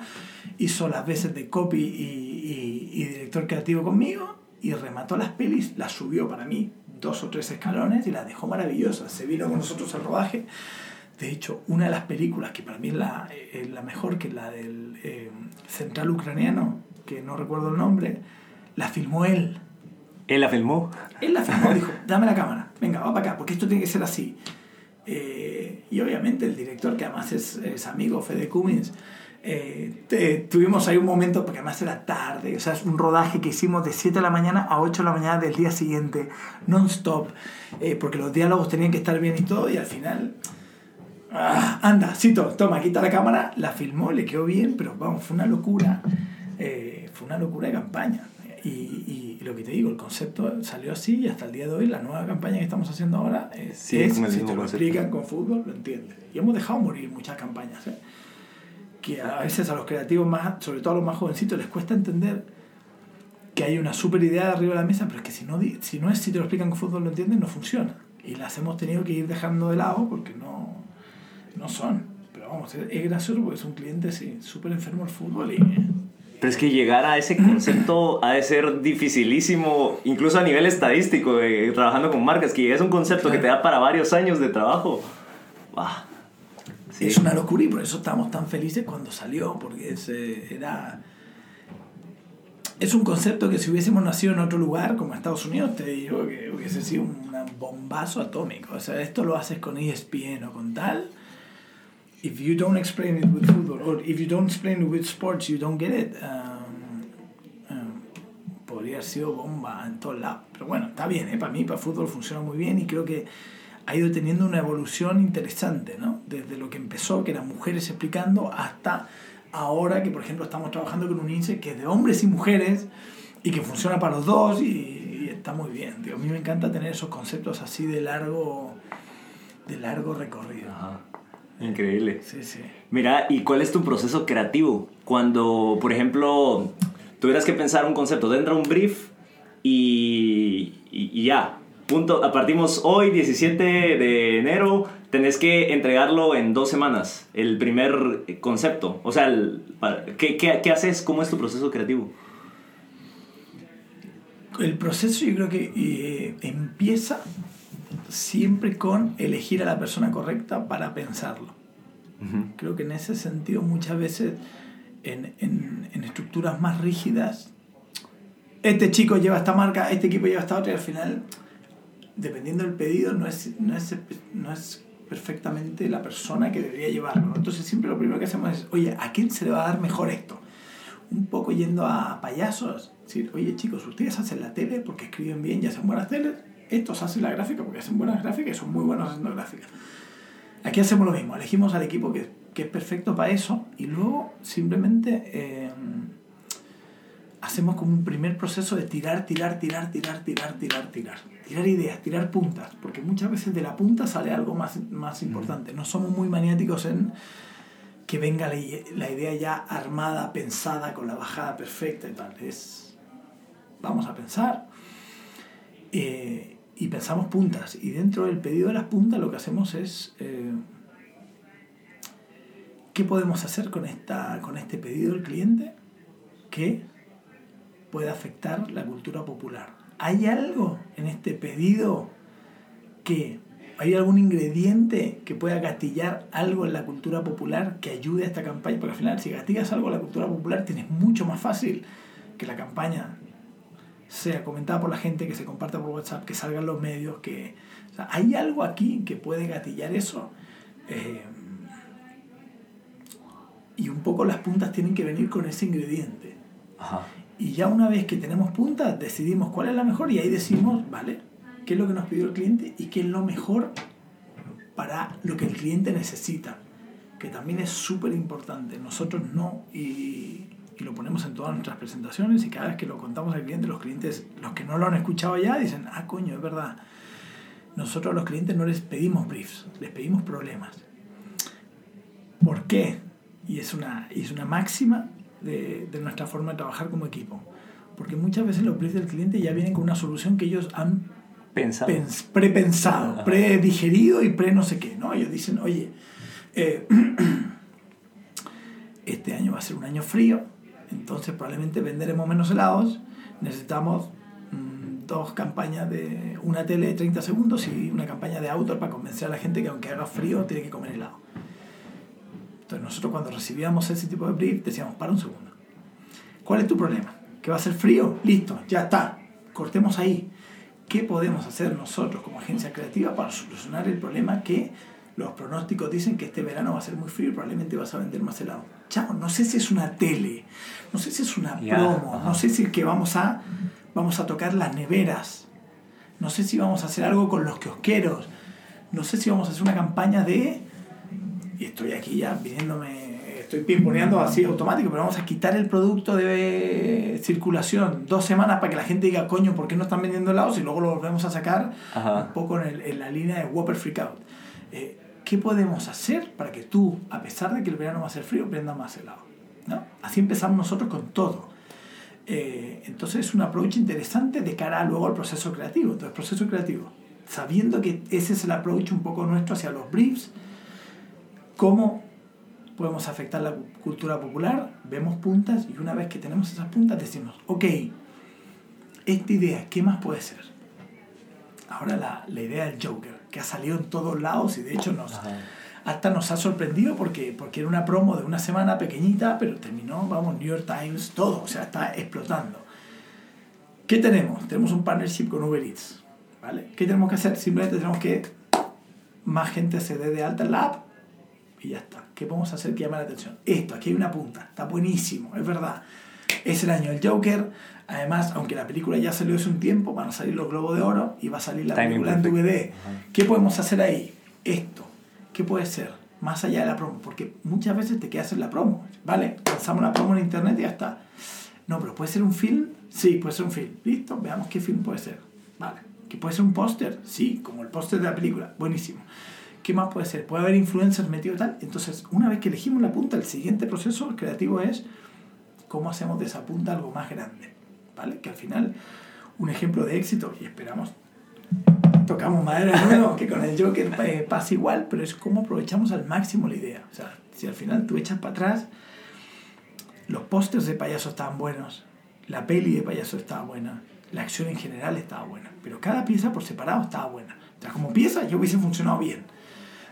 hizo las veces de copy y, y- y director creativo conmigo, y remató las pelis, las subió para mí dos o tres escalones y las dejó maravillosas. Se vino con nosotros al rodaje. De hecho, una de las películas que para mí es la, es la mejor, que es la del eh, central ucraniano, que no recuerdo el nombre, la filmó él. ¿Él la filmó? Él la filmó, dijo, dame la cámara, venga, va para acá, porque esto tiene que ser así. Eh, y obviamente el director, que además es, es amigo, Fede Cummins, eh, te- tuvimos ahí un momento, porque además era tarde, o sea, es un rodaje que hicimos de 7 de la mañana a 8 de la mañana del día siguiente, non-stop, eh, porque los diálogos tenían que estar bien y todo, y al final... ah, anda, Cito, toma, quita la cámara, la filmó, le quedó bien, pero vamos, fue una locura, eh, fue una locura de campaña. Y, y- y lo que te digo, el concepto salió así y hasta el día de hoy la nueva campaña que estamos haciendo ahora es, Sí, es, si te lo explican con fútbol, lo entiendes. Y hemos dejado morir muchas campañas, ¿eh? que a veces a los creativos más, sobre todo a los más jovencitos, les cuesta entender que hay una super idea arriba de la mesa, pero es que si no, si no es si te lo explican con fútbol, lo entienden, no funciona. Y las hemos tenido que ir dejando de lado porque no, no son. Pero vamos, es, gracioso porque es un cliente sí, súper enfermo al fútbol y... Pero es que llegar a ese concepto ha de ser dificilísimo, incluso a nivel estadístico, de- trabajando con marcas, que es un concepto que te da para varios años de trabajo. Bah. Sí. Es una locura y por eso estamos tan felices cuando salió, porque es, eh, era... Es un concepto que si hubiésemos nacido en otro lugar, como Estados Unidos, te digo que hubiese sido un bombazo atómico. O sea, esto lo haces con ESPN o con tal. If you don't explain it with football, or if you don't explain it with sports, you don't get it. Um, um, podría haber sido bomba en todos lados. Pero bueno, está bien, ¿eh? para mí, para fútbol funciona muy bien y creo que ha ido teniendo una evolución interesante, ¿no? Desde lo que empezó, que eran mujeres explicando, hasta ahora que, por ejemplo, estamos trabajando con un índice que es de hombres y mujeres y que funciona para los dos y, y está muy bien. Digo, a mí me encanta tener esos conceptos así de largo, de largo recorrido. Ajá. Increíble. Sí, sí. Mira, ¿y cuál es tu proceso creativo? Cuando, por ejemplo, tuvieras que pensar un concepto, te entra un brief y, y- y ya. Punto, partimos hoy, 17 de enero, tenés que entregarlo en dos semanas, el primer concepto. O sea, el- ¿qué, qué, qué haces? ¿Cómo es tu proceso creativo? El proceso yo creo que eh, empieza siempre con elegir a la persona correcta para pensarlo. Creo que en ese sentido muchas veces en, en- en estructuras más rígidas, este chico lleva esta marca, este equipo lleva esta otra y al final, dependiendo del pedido, no es, no es, no es perfectamente la persona que debería llevarlo. ¿no? Entonces siempre lo primero que hacemos es, oye, ¿a quién se le va a dar mejor esto? Un poco yendo a payasos, decir, oye chicos, ustedes hacen la tele porque escriben bien y hacen buenas teles, estos hacen la gráfica porque hacen buenas gráficas y son muy buenos haciendo gráficas. Aquí hacemos lo mismo, elegimos al equipo que, que es perfecto para eso y luego simplemente eh, hacemos como un primer proceso de tirar, tirar, tirar, tirar, tirar, tirar, tirar. Tirar ideas, tirar puntas, porque muchas veces de la punta sale algo más, más importante. No somos muy maniáticos en que venga la, la idea ya armada, pensada, con la bajada perfecta y tal. Es, vamos a pensar. Eh, y pensamos puntas. Y dentro del pedido de las puntas lo que hacemos es... eh, ¿Qué podemos hacer con, esta, con este pedido del cliente que pueda afectar la cultura popular? ¿Hay algo en este pedido que hay algún ingrediente que pueda gatillar algo en la cultura popular que ayude a esta campaña? Porque al final, si gatillas algo en la cultura popular, tienes mucho más fácil que la campaña sea comentada por la gente, que se comparta por WhatsApp, que salgan los medios, que... o sea, hay algo aquí que puede gatillar eso. Eh, y un poco las puntas tienen que venir con ese ingrediente. Ajá. Y ya una vez que tenemos puntas, decidimos cuál es la mejor y ahí decimos, vale, qué es lo que nos pidió el cliente y qué es lo mejor para lo que el cliente necesita, que también es súper importante. Nosotros no, y, y lo ponemos en todas nuestras presentaciones y cada vez que lo contamos al cliente, los clientes, los que no lo han escuchado ya, dicen, ah, coño, es verdad. Nosotros a los clientes no les pedimos briefs, les pedimos problemas. ¿Por qué? Y es una, y es una máxima de, de nuestra forma de trabajar como equipo. Porque muchas veces los briefs del cliente ya vienen con una solución que ellos han Pensado. pens- prepensado, predigerido y pre no sé qué, ¿no? Ellos dicen, oye, eh, este año va a ser un año frío, entonces probablemente venderemos menos helados, necesitamos mm, dos campañas de una tele de 30 segundos y una campaña de outdoor para convencer a la gente que aunque haga frío tiene que comer helado. Entonces nosotros cuando recibíamos ese tipo de brief decíamos, para un segundo, ¿cuál es tu problema? ¿Que va a ser frío? Listo, ya está, cortemos ahí. ¿Qué podemos hacer nosotros como agencia creativa para solucionar el problema que los pronósticos dicen que este verano va a ser muy frío y probablemente vas a vender más helado? Chao, no sé si es una tele, no sé si es una promo, no sé si es que vamos a, vamos a tocar las neveras, no sé si vamos a hacer algo con los kiosqueros, no sé si vamos a hacer una campaña de y estoy aquí ya viniéndome, estoy pimponeando así automático, pero vamos a quitar el producto de circulación dos semanas para que la gente diga, coño, ¿por qué no están vendiendo helados? Y luego lo volvemos a sacar Ajá. un poco en, el- en la línea de Whopper Freak Out. Eh, ¿Qué podemos hacer para que tú, a pesar de que el verano va a ser frío, vendas más helado? ¿No? Así empezamos nosotros con todo. Eh, entonces es un approach interesante de cara luego al proceso creativo. Entonces, proceso creativo, sabiendo que ese es el approach un poco nuestro hacia los briefs, cómo podemos afectar la cultura popular, vemos puntas y una vez que tenemos esas puntas decimos, ok, esta idea, ¿qué más puede ser? Ahora la, la idea del Joker, que ha salido en todos lados y de hecho nos, Ajá. hasta nos ha sorprendido porque, porque era una promo de una semana pequeñita, pero terminó, vamos, New York Times, todo, o sea, está explotando. ¿Qué tenemos? Tenemos un partnership con Uber Eats, ¿vale? ¿Qué tenemos que hacer? Simplemente tenemos que más gente se dé de alta en la app y ya está. ¿Qué podemos hacer que llame la atención? Esto, aquí hay una punta, está buenísimo, es verdad. Es el año del Joker, además, aunque la película ya salió hace un tiempo, van a salir los Globos de Oro y va a salir la Timing película en. DVD. Ajá. ¿Qué podemos hacer ahí? Esto. ¿Qué puede ser? Más allá de la promo, porque muchas veces te quedas en la promo. Vale, lanzamos la promo en internet y ya está. No, pero puede ser un film. Sí, puede ser un film. Listo, veamos qué film puede ser. Vale. ¿Que puede ser un póster? Sí, como el póster de la película. Buenísimo. ¿Qué más puede ser? ¿Puede haber influencers metidos y tal? Entonces, una vez que elegimos la punta, el siguiente proceso creativo es cómo hacemos de esa punta algo más grande. ¿Vale? Que al final, un ejemplo de éxito, y esperamos tocamos madera de nuevo, que con el Joker eh, pasa igual, pero es cómo aprovechamos al máximo la idea. O sea, si al final tú echas para atrás, los pósters de payaso estaban buenos, la peli de payaso estaba buena, la acción en general estaba buena, pero cada pieza por separado estaba buena. O sea, como pieza ya hubiese funcionado bien.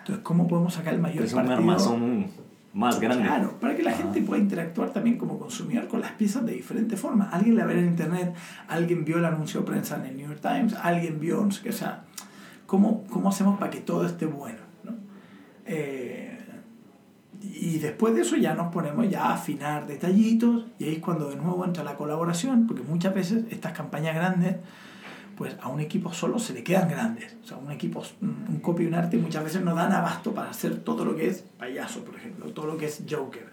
Entonces, ¿cómo podemos sacar el mayor Es un partido? armazón más grande. Claro, para que la gente pueda interactuar también como consumidor con las piezas de diferente forma. Alguien la verá en internet, alguien vio el anuncio de prensa en el New York Times, alguien vio, no sé qué, o sea, ¿cómo, cómo hacemos para que todo esté bueno? ¿no? Eh, y después de eso ya nos ponemos ya a afinar detallitos y ahí es cuando de nuevo entra la colaboración, porque muchas veces estas campañas grandes, pues a un equipo solo se le quedan grandes. O sea, un equipo, un copy y un arte muchas veces no dan abasto para hacer todo lo que es payaso, por ejemplo, todo lo que es Joker,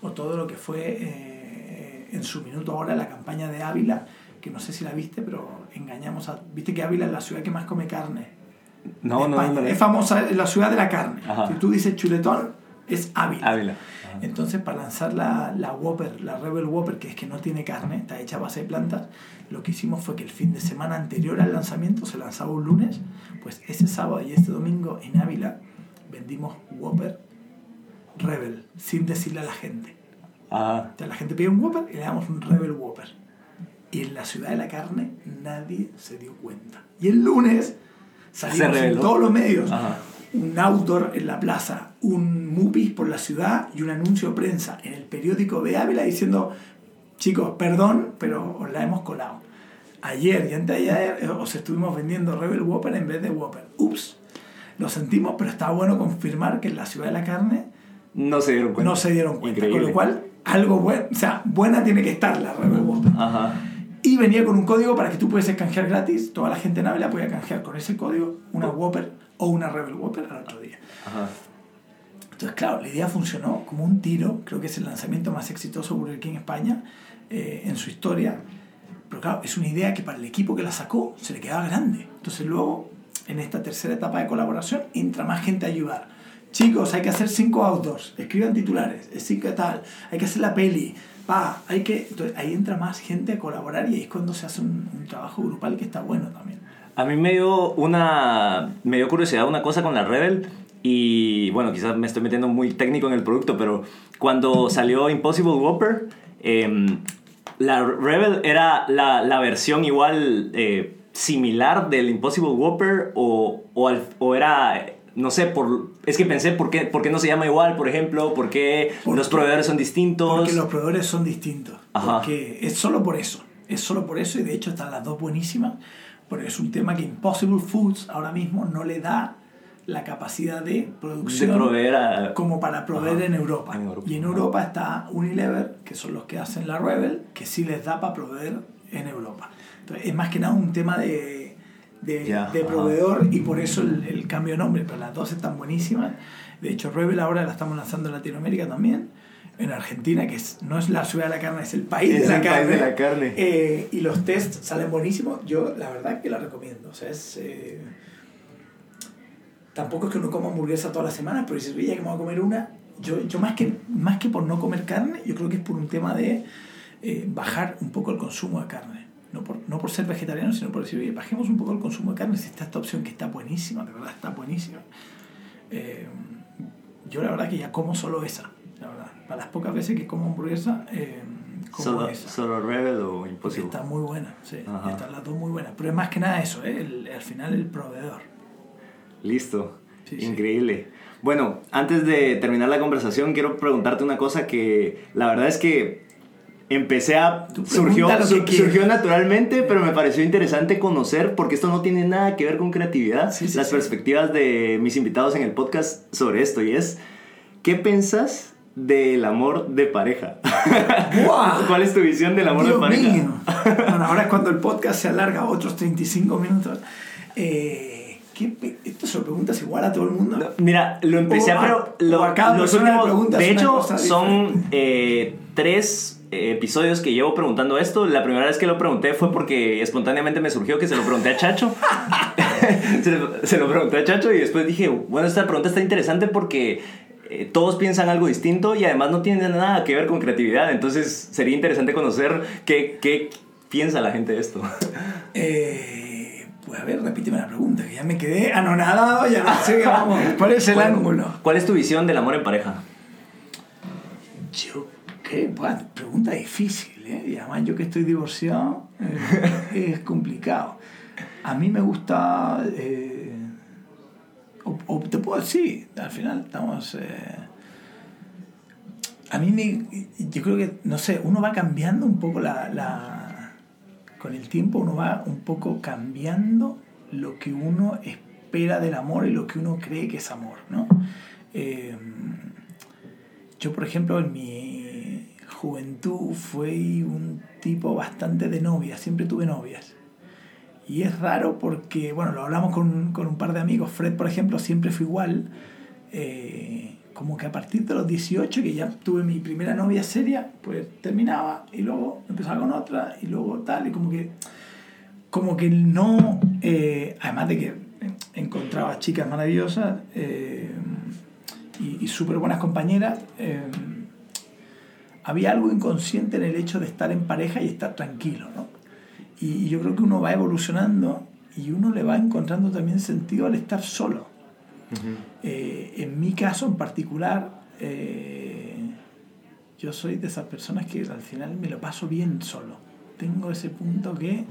o todo lo que fue eh, en su minuto ahora la campaña de Ávila, que no sé si la viste, pero engañamos a... Viste que Ávila es la ciudad que más come carne. No, no, no. Es famosa, es la ciudad de la carne. Ajá. Si tú dices chuletón, es Ávila. Ávila. Entonces, para lanzar la, la Whopper, la Rebel Whopper, que es que no tiene carne, está hecha a base de plantas, lo que hicimos fue que el fin de semana anterior al lanzamiento, se lanzaba un lunes, pues ese sábado y este domingo en Ávila vendimos Whopper Rebel, sin decirle a la gente. Ajá. O sea, la gente pide un Whopper y le damos un Rebel Whopper. Y en la ciudad de la carne nadie se dio cuenta. Y el lunes salimos en todos los medios. Ajá. Un outdoor en la plaza, un movie por la ciudad y un anuncio de prensa en el periódico de Ávila diciendo, chicos, perdón, pero os la hemos colado. ayer y antes de ayer os estuvimos vendiendo Rebel Whopper en vez de Whopper. Ups, lo sentimos, pero está bueno confirmar que en la ciudad de la carne No se dieron cuenta. no se dieron cuenta. Increíble. Con lo cual, algo bueno, o sea, buena tiene que estar la Rebel Whopper. Ajá. Y venía con un código para que tú puedes canjear gratis. Toda la gente en Ávila podía canjear con ese código una Whopper o una Rebel Whopper al otro día. Ajá. Entonces, claro, la idea funcionó como un tiro. Creo que es el lanzamiento más exitoso de Burger King en España eh, en su historia. Pero claro, es una idea que para el equipo que la sacó se le quedaba grande. Entonces luego, en esta tercera etapa de colaboración, entra más gente a ayudar. Chicos, hay que hacer cinco outdoors, escriban titulares, es cinco tal, hay que hacer la peli, va, hay que... Entonces ahí entra más gente a colaborar y ahí es cuando se hace un, un trabajo grupal que está bueno también. A mí me dio una me dio curiosidad una cosa con la Rebel y bueno, quizás me estoy metiendo muy técnico en el producto, pero cuando salió Impossible Whopper, em, la Rebel era la, la versión igual eh, similar del Impossible Whopper o, o, al- o era no sé, por, es que pensé por qué, por qué no se llama igual, por ejemplo, por qué Porque- los proveedores son distintos. Porque los proveedores son distintos. Ajá. Porque es solo por eso. Es solo por eso y de hecho están las dos buenísimas. Porque es un tema que Impossible Foods ahora mismo no le da la capacidad de de producción proveer a... como para proveer Ajá. en Europa. En Europa, Y en. Europa está Unilever, que son los que hacen la Rebel, que sí les da para proveer en Europa. Entonces, es más que nada un tema de, de, Ya, de proveedor y por eso el, el cambio de nombre. Pero las dos están buenísimas. De hecho, Rebel ahora la estamos lanzando en Latinoamérica también. En Argentina, que es, no es la ciudad de la carne, es el país, Es de, la el país carne. de la carne. Eh, y los tests salen buenísimos. Yo, la verdad, que la recomiendo. O sea, es. eh, tampoco es que uno coma hamburguesa todas las semanas, pero dices, oye, que me voy a comer una. Yo, yo más, que, más que por no comer carne, yo creo que es por un tema de eh, bajar un poco el consumo de carne. No por, no por ser vegetariano, sino por decir, oye, bajemos un poco el consumo de carne. Si está esta opción que está buenísima, de verdad está buenísima. Yo la verdad que ya como solo esa. Para las pocas veces que como hamburguesa, eh, como Solo, esa. solo Rebel o Porque Impossible. está muy buena, sí. Ajá. Están las dos muy buenas. Pero es más que nada eso, ¿eh? El- al final el proveedor. Listo. Sí, sí. Increíble. Bueno, antes de terminar la conversación, quiero preguntarte una cosa que la verdad es que empecé a... Surgió, sur- surgió naturalmente, pero me pareció interesante conocer, porque esto no tiene nada que ver con creatividad, Sí, sí, las sí. perspectivas de mis invitados en el podcast sobre esto, y es, ¿qué pensas del amor de pareja? ¿Cuál es tu visión del amor Dios de pareja? mío. Bueno, ahora es cuando el podcast se alarga otros 35 minutos. Eh, ¿qué ¿Esto se lo preguntas igual a todo el mundo? No, Mira, lo empecé a... Pero, lo- a los últimos- preguntas de hecho, son eh, tres eh, episodios que llevo preguntando esto. La primera vez que lo pregunté fue porque espontáneamente me surgió que se lo pregunté a Chacho. se, lo, se lo pregunté a Chacho y después dije, bueno, esta pregunta está interesante porque eh, todos piensan algo distinto y además no tiene nada que ver con creatividad. Entonces sería interesante conocer qué, qué piensa la gente de esto. Eh, pues a ver, repíteme la pregunta, que ya me quedé anonadado, ya no sé qué vamos. ¿Cuál es el Bueno, ángulo? ¿Cuál es tu visión del amor en pareja? Yo, qué buah, pregunta difícil, ¿eh? Y además yo que estoy divorciado, eh, es complicado. A mí me gusta, eh, o, o te puedo decir, al final estamos... eh, a mí yo creo que, no sé, uno va cambiando un poco la, la... Con el tiempo uno va un poco cambiando lo que uno espera del amor y lo que uno cree que es amor, ¿no? Eh, yo, por ejemplo, en mi juventud fui un tipo bastante de novias, siempre tuve novias. Y es raro porque, bueno, lo hablamos con, con un par de amigos, Fred, por ejemplo, siempre fue igual. eh, como que a partir de los 18, que ya tuve mi primera novia seria, pues terminaba y luego empezaba con otra y luego tal, y como que, como que no, eh, además de que encontraba chicas maravillosas eh, y, y súper buenas compañeras, había algo inconsciente en el hecho de estar en pareja y estar tranquilo, ¿no? Y yo creo que uno va evolucionando y uno le va encontrando también sentido al estar solo. Eh, en mi caso en particular, eh, yo soy de esas personas que al final me lo paso bien solo. Tengo ese punto que,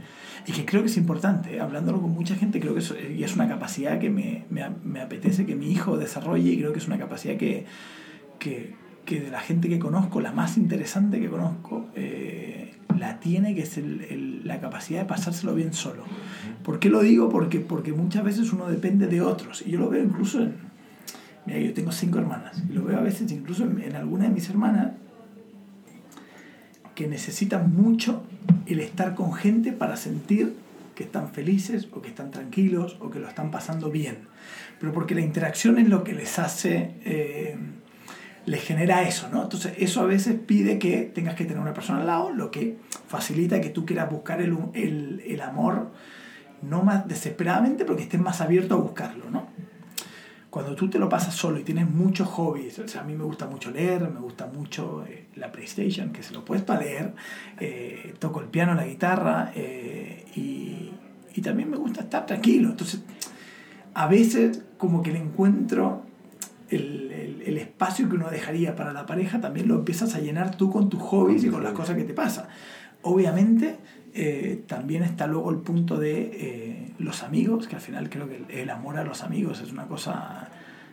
y que creo que es importante, ¿eh? hablándolo con mucha gente, creo que es, y es una capacidad que me, me, me apetece que mi hijo desarrolle y creo que es una capacidad que, que, que de la gente que conozco, la más interesante que conozco, eh, la tiene, que es el- el- la capacidad de pasárselo bien solo. ¿Por qué lo digo? Porque, porque muchas veces uno depende de otros. Y yo lo veo incluso en... Mira, yo tengo cinco hermanas. Y lo veo a veces incluso en, en alguna de mis hermanas que necesitan mucho el estar con gente para sentir que están felices o que están tranquilos o que lo están pasando bien. Pero porque la interacción es lo que les hace, eh, les genera eso, ¿no? Entonces eso a veces pide que tengas que tener una persona al lado, lo que facilita que tú quieras buscar el, el, el amor no más desesperadamente, porque estés más abierto a buscarlo, ¿no? cuando tú te lo pasas solo y tienes muchos hobbies, o sea, a mí me gusta mucho leer, me gusta mucho eh, la PlayStation, que se lo puedes para leer, eh, toco el piano, la guitarra, eh, y, y también me gusta estar tranquilo. Entonces, a veces como que le encuentro el- el espacio que uno dejaría para la pareja, también lo empiezas a llenar tú con tus hobbies y con las cosas que te pasan. Obviamente, eh, también está luego el punto de eh, los amigos, que al final creo que el, el amor a los amigos es una cosa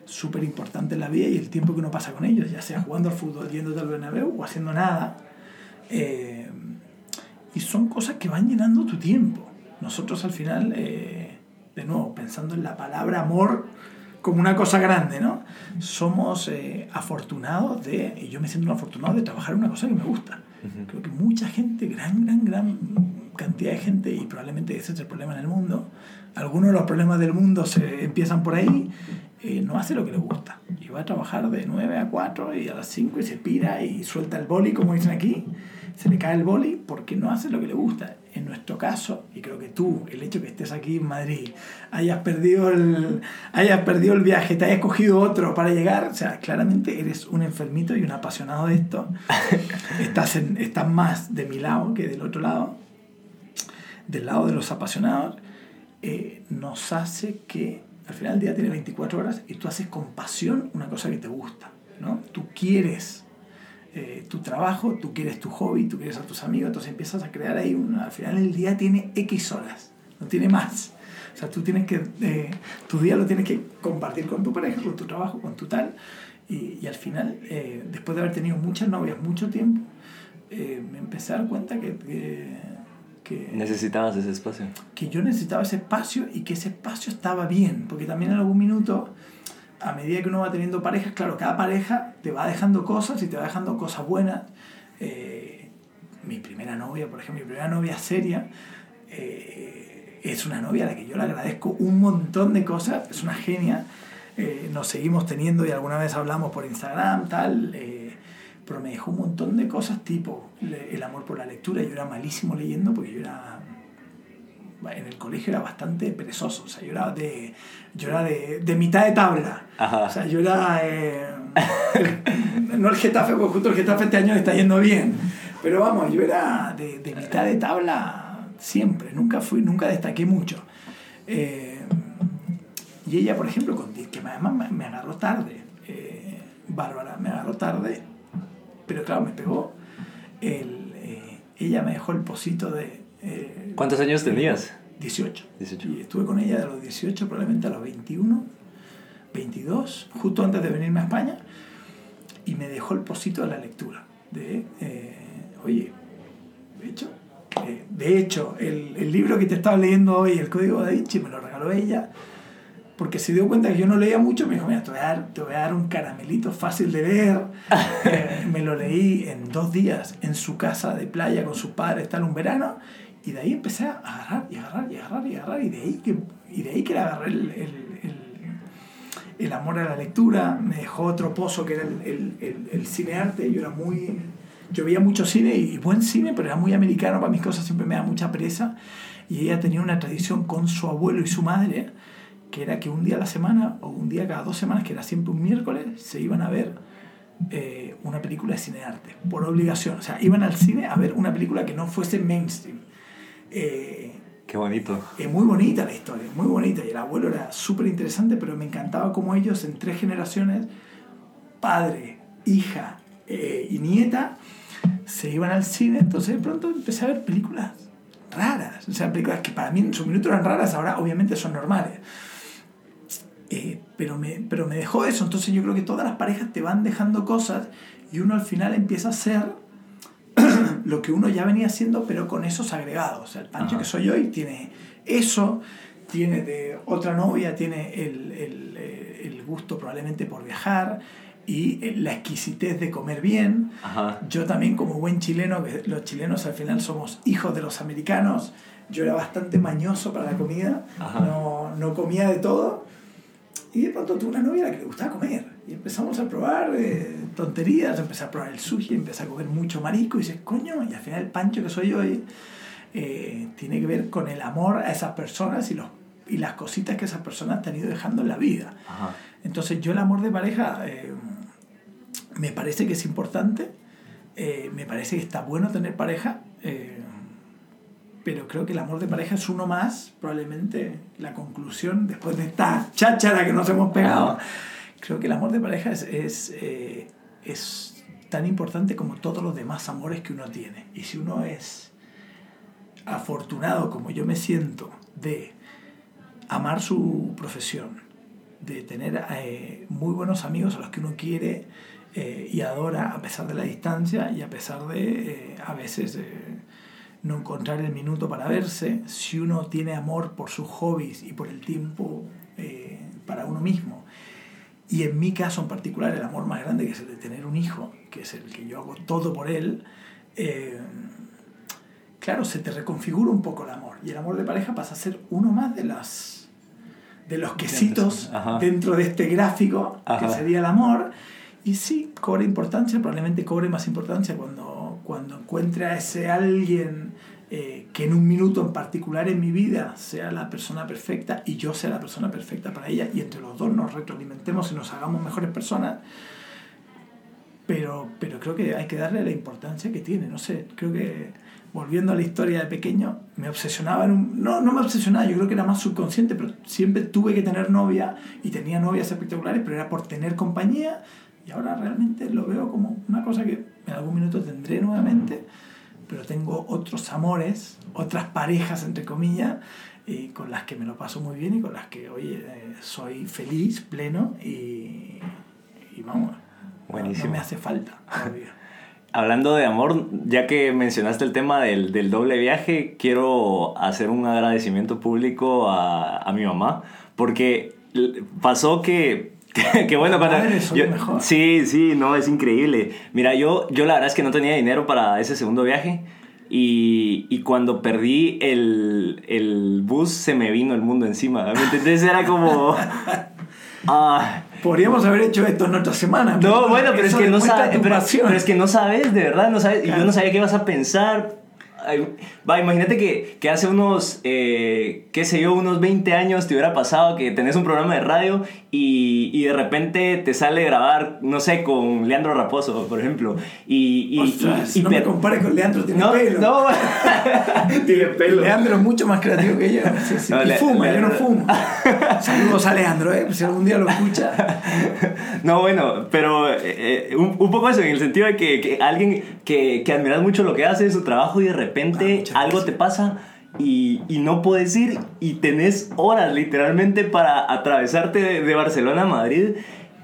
súper importante en la vida y el tiempo que uno pasa con ellos, ya sea jugando al fútbol, yéndote al Bernabéu o haciendo nada. eh, y son cosas que van llenando tu tiempo. Nosotros al final, de nuevo, pensando en la palabra amor como una cosa grande, ¿no? Somos eh, afortunados de, y yo me siento un afortunado de trabajar en una cosa que me gusta. Creo que mucha gente, gran, gran, gran cantidad de gente, y probablemente ese es el problema en el mundo, algunos de los problemas del mundo se empiezan por ahí, eh, no hace lo que le gusta. Y va a trabajar de 9 a 4 y a las 5 y se pira y suelta el boli, como dicen aquí, se le cae el boli porque no hace lo que le gusta. En nuestro caso, y creo que tú, el hecho que estés aquí en Madrid, hayas perdido el, hayas perdido el viaje, te hayas cogido otro para llegar, o sea, claramente eres un enfermito y un apasionado de esto. estás, en- estás más de mi lado que del otro lado, del lado de los apasionados, eh, nos hace que al final del día tiene 24 horas y tú haces con pasión una cosa que te gusta, ¿no? Tú quieres eh, tu trabajo, tú quieres tu hobby, tú quieres a tus amigos, entonces empiezas a crear ahí una... Al final el día tiene X horas, no tiene más. O sea, tú tienes que... eh, tu día lo tienes que compartir con tu pareja, con tu trabajo, con tu tal. Y, y al final, eh, después de haber tenido muchas novias, mucho tiempo, me empecé a dar cuenta que... que que, Necesitabas ese espacio. que yo necesitaba ese espacio y que ese espacio estaba bien, porque también en algún minuto, a medida que uno va teniendo parejas, claro, cada pareja te va dejando cosas y te va dejando cosas buenas. Eh, mi primera novia, por ejemplo, mi primera novia seria, eh, es una novia a la que yo le agradezco un montón de cosas, es una genia. Eh, nos seguimos teniendo y alguna vez hablamos por Instagram, tal. pero me dejó un montón de cosas tipo el amor por la lectura. Yo era malísimo leyendo porque yo era en el colegio era bastante perezoso, o sea, yo era de, yo era de, de mitad de tabla, Ajá. o sea, yo era, eh, no el Getafe, porque justo el Getafe este año le está yendo bien, pero vamos, yo era de, de mitad de tabla siempre, nunca fui, nunca destaqué mucho. Eh, y ella, por ejemplo, con, que además me, me agarró tarde, eh, Bárbara, me agarró tarde, pero claro, me pegó, el, eh, ella me dejó el pocito de... eh, ¿Cuántos años tenías? 18. 18. Y estuve con ella de los 18 probablemente a los 21, 22, justo antes de venirme a España, y me dejó el pocito de la lectura. De, eh, oye, de hecho, eh, de hecho el, el libro que te estaba leyendo hoy, El Código da Vinci, me lo regaló ella, porque se dio cuenta que yo no leía mucho, me dijo, mira, te voy a dar, te voy a dar un caramelito fácil de leer. Eh, me lo leí en dos días en su casa de playa con sus padres, tal, un verano, y de ahí empecé a agarrar y agarrar y agarrar y agarrar, y de ahí que, y de ahí que le agarré el, el, el- el amor a la lectura, me dejó otro pozo que era el, cinearte, yo era muy... Yo veía mucho cine y buen cine, pero era muy americano, para mis cosas siempre me da mucha presa. Y ella tenía una tradición con su abuelo y su madre, que era que un día a la semana, o un día cada dos semanas, que era siempre un miércoles, se iban a ver eh, una película de cinearte, por obligación. O sea, iban al cine a ver una película que no fuese mainstream. Eh, Qué bonito. es muy bonita la historia, muy bonita. Y el abuelo era súper interesante, pero me encantaba cómo ellos en tres generaciones, padre, hija eh, y nieta, se iban al cine. Entonces de pronto empecé a ver películas raras. O sea, películas que para mí en su minuto eran raras, ahora obviamente son normales. Eh, pero me, pero me dejó eso. Entonces yo creo que todas las parejas te van dejando cosas y uno al final empieza a hacer lo que uno ya venía haciendo, pero con esos agregados. O sea, el Pancho Ajá. que soy hoy tiene eso, tiene de otra novia, tiene el, el, eh, el gusto probablemente por viajar y eh, la exquisitez de comer bien. Ajá. Yo también como buen chileno, que los chilenos al final somos hijos de los americanos, yo era bastante mañoso para la comida, no, no comía de todo. Y de pronto tuve una novia a la que le gustaba comer. Y empezamos a probar eh, tonterías, empecé a probar el sushi, empecé a comer mucho marisco y dices, coño, y al final el pancho que soy hoy eh, tiene que ver con el amor a esas personas y, los, y las cositas que esas personas te han ido dejando en la vida. Ajá. Entonces yo el amor de pareja eh, me parece que es importante, eh, me parece que está bueno tener pareja, eh, pero creo que el amor de pareja es uno más, probablemente la conclusión después de esta cháchara que nos hemos pegado. Creo que el amor de pareja es, es, eh, es tan importante como todos los demás amores que uno tiene. Y si uno es afortunado como yo me siento de amar su profesión, de tener eh, muy buenos amigos a los que uno quiere eh, y adora a pesar de la distancia y a pesar de eh, a veces eh, no encontrar el minuto para verse, si uno tiene amor por sus hobbies y por el tiempo eh, para uno mismo, y en mi caso en particular el amor más grande que es el de tener un hijo, que es el que yo hago todo por él, eh, claro, se te reconfigura un poco el amor. Y el amor de pareja pasa a ser uno más de las de los quesitos dentro de este gráfico Ajá. que sería el amor. Y sí, cobra importancia, probablemente cobre más importancia cuando, cuando encuentre a ese alguien eh, que en un minuto en particular en mi vida sea la persona perfecta y yo sea la persona perfecta para ella y entre los dos nos retroalimentemos y nos hagamos mejores personas. Pero, pero creo que hay que darle la importancia que tiene. No sé, creo que volviendo a la historia de pequeño, me obsesionaba en un... No, no me obsesionaba, yo creo que era más subconsciente, pero siempre tuve que tener novia y tenía novias espectaculares, pero era por tener compañía y ahora realmente lo veo como una cosa que en algún minuto tendré nuevamente, pero tengo otros amores, otras parejas, entre comillas, y con las que me lo paso muy bien y con las que, oye, eh, soy feliz, pleno y, y vamos, no- Buenísimo. no me hace falta todavía. Hablando de amor, ya que mencionaste el tema del, del doble viaje, quiero hacer un agradecimiento público a, a mi mamá, porque pasó que, que bueno, yo- mejor. sí, sí, no, es increíble. Mira, yo, yo la verdad es que no tenía dinero para ese segundo viaje. Y, y cuando perdí el, el bus, se me vino el mundo encima. ¿me entiendes? Era como... Ah, Podríamos haber hecho esto en otra semana. no, bueno, pero es que no sabes, pero, es que no sabes, de verdad, no sabes, y yo no sabía qué ibas a pensar. Va, imagínate que, que hace unos, eh, qué sé yo, unos 20 años te hubiera pasado que tenés un programa de radio y, y de repente te sale grabar, no sé, con Leandro Raposo, por ejemplo. Y, y, Ostras, y- y no me compares con Leandro, tiene no, pelo. no, tiene pelo. Leandro es mucho más creativo que yo. Sí, sí. No, y Le- fuma, yo no Leandro- fumo. Saludos a Leandro, ¿eh? si algún día lo escucha. No, bueno, pero eh, eh, un, un poco eso, en el sentido de que, que alguien que, que admiras mucho lo que hace, su trabajo, y de Ah, repente muchas algo te pasa y, y no puedes ir y tenés horas literalmente para atravesarte de, de Barcelona a Madrid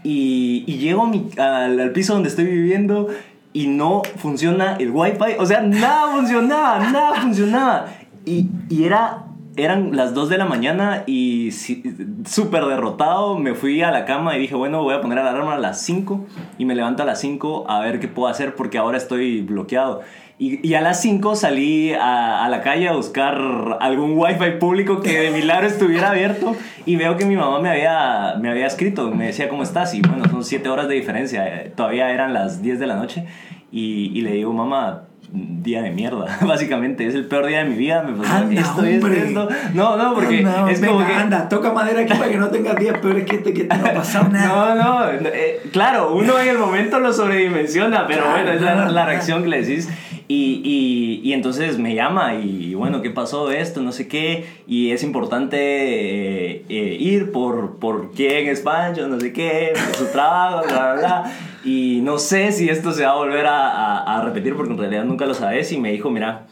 y, y llego a mi- al, al piso donde estoy viviendo y no funciona el wifi, o sea, nada funcionaba, nada funcionaba. Y, y era, eran las 2 de la mañana y súper derrotado me fui a la cama y dije, bueno, voy a poner la alarma a las 5 y me levanto a las 5 a ver qué puedo hacer porque ahora estoy bloqueado. Y, a las 5 salí a, a la calle a buscar algún wifi público que de milagro estuviera abierto y veo que mi mamá me había, me había escrito, me decía cómo estás y bueno, son 7 horas de diferencia, eh, todavía eran las 10 de la noche y, y le digo, mamá, día de mierda, básicamente, es el peor día de mi vida, me pasó Anda, esto, esto, hombre. esto. No, no, porque Anda, es venga, como que... anda, toca madera aquí para que no tengas días peores que este que no ha pasado nada. No, no, eh, claro, uno en el momento lo sobredimensiona, pero Claro, bueno, es la, la reacción que le decís. Y, y, entonces me llama y bueno, ¿qué pasó esto? No sé qué. Y es importante eh, eh, ir por, por quién es Pancho, no sé qué, por su trabajo, bla, bla, bla. Y no sé si esto se va a volver a, a- repetir porque en realidad nunca lo sabes. Y me dijo, mira,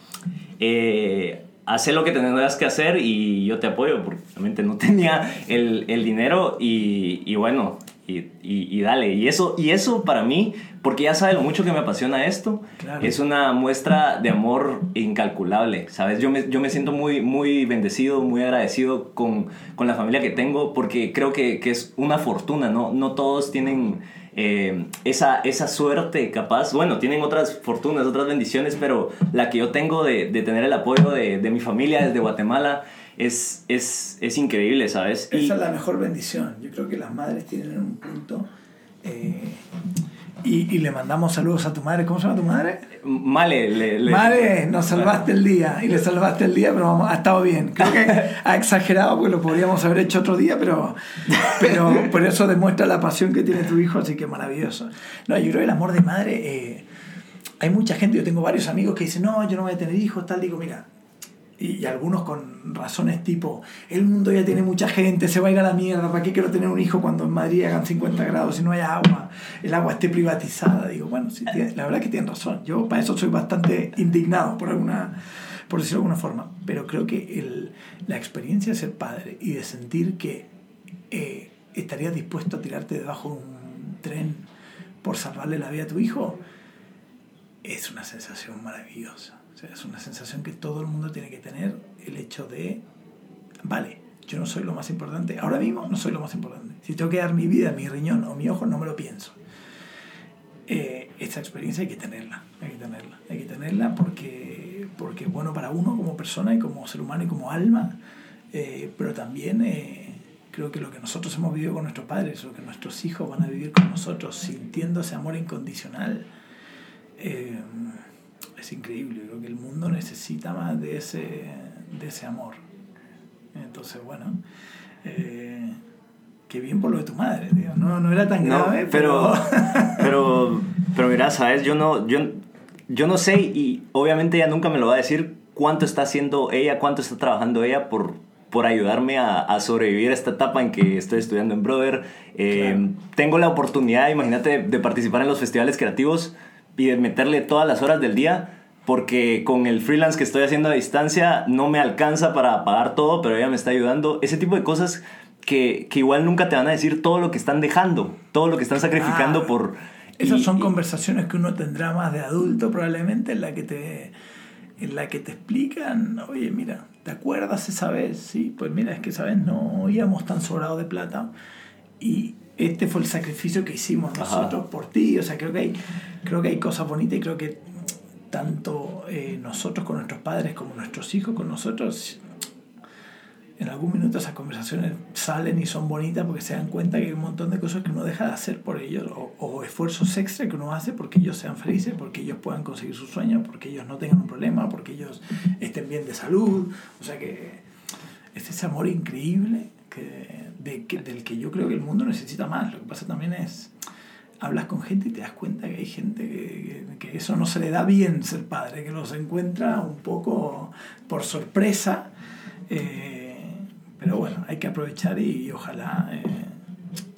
eh, haz lo que tengas que hacer y yo te apoyo, porque realmente no tenía el, el dinero y, y bueno, y, y, y, dale. Y eso, y eso para mí, porque ya sabe lo mucho que me apasiona esto, Claro. es una muestra de amor incalculable, ¿sabes? Yo me, yo me siento muy, muy bendecido, muy agradecido con, con la familia que tengo, porque creo que, que es una fortuna, ¿no? No todos tienen eh, esa, esa suerte capaz, bueno, tienen otras fortunas, otras bendiciones, pero la que yo tengo de, de tener el apoyo de, de mi familia desde Guatemala es, es, es increíble, ¿sabes? Y- Esa es la mejor bendición. Yo creo que las madres tienen un punto. eh, y, y le mandamos saludos a tu madre. ¿Cómo se llama tu madre? Male, le, le- Madre, nos salvaste el día. Y le salvaste el día, pero vamos, ha estado bien. Creo que ha exagerado porque lo podríamos haber hecho otro día, pero, pero por eso demuestra la pasión que tiene tu hijo, así que maravilloso. No, yo creo que el amor de madre. eh, hay mucha gente, yo tengo varios amigos que dicen, no, yo no voy a tener hijos, tal. Digo, mira, y, algunos con razones tipo, el mundo ya tiene mucha gente, se va a ir a la mierda, ¿para qué quiero tener un hijo cuando en Madrid hagan 50 grados y no haya agua, el agua esté privatizada? Digo, bueno, sí, la verdad que tienen razón. Yo para eso soy bastante indignado por alguna por decirlo de alguna forma, pero creo que el, la experiencia de ser padre y de sentir que eh, estarías dispuesto a tirarte debajo de un tren por salvarle la vida a tu hijo, es una sensación maravillosa. Es una sensación que todo el mundo tiene que tener, el hecho de, vale, yo no soy lo más importante, ahora mismo no soy lo más importante. Si tengo que dar mi vida, mi riñón o mi ojo, no me lo pienso. Eh, esta experiencia hay que tenerla, hay que tenerla, hay que tenerla porque, porque es bueno para uno como persona y como ser humano y como alma, eh, pero también eh, creo que lo que nosotros hemos vivido con nuestros padres, lo que nuestros hijos van a vivir con nosotros, sintiendo ese amor incondicional, es increíble. Creo que el mundo necesita más de ese, de ese amor. Entonces, bueno, eh, qué bien por lo de tu madre, tío. No, no era tan No, grave, pero, pero, pero mira, sabes, yo no, yo, yo no sé y obviamente ella nunca me lo va a decir cuánto está haciendo ella, cuánto está trabajando ella por, por ayudarme a, a sobrevivir a esta etapa en que estoy estudiando en Brother. Eh, Claro. Tengo la oportunidad, imagínate, de, de participar en los festivales creativos y de meterle todas las horas del día. Porque con el freelance que estoy haciendo a distancia no me alcanza para pagar todo, pero ella me está ayudando. Ese tipo de cosas que, que igual nunca te van a decir todo lo que están dejando, todo lo que están sacrificando Ah, por... Esas y- son y- conversaciones que uno tendrá más de adulto probablemente en la que te en la que te explican, oye, mira, ¿te acuerdas esa vez? Sí, pues mira, es que esa vez no íbamos tan sobrados de plata y este fue el sacrificio que hicimos Ajá. nosotros por ti. O sea, creo que hay, creo que hay cosas bonitas y creo que tanto eh, nosotros con nuestros padres como nuestros hijos con nosotros, en algún minuto esas conversaciones salen y son bonitas porque se dan cuenta que hay un montón de cosas que uno deja de hacer por ellos o, o esfuerzos extra que uno hace porque ellos sean felices, porque ellos puedan conseguir sus sueños, porque ellos no tengan un problema, porque ellos estén bien de salud. O sea que es ese amor increíble que, de, que- del que yo creo que el mundo necesita más. Lo que pasa también es, hablas con gente y te das cuenta que hay gente que, que- que eso no se le da bien ser padre, que los encuentra un poco por sorpresa. eh, pero bueno, hay que aprovechar y, y ojalá eh,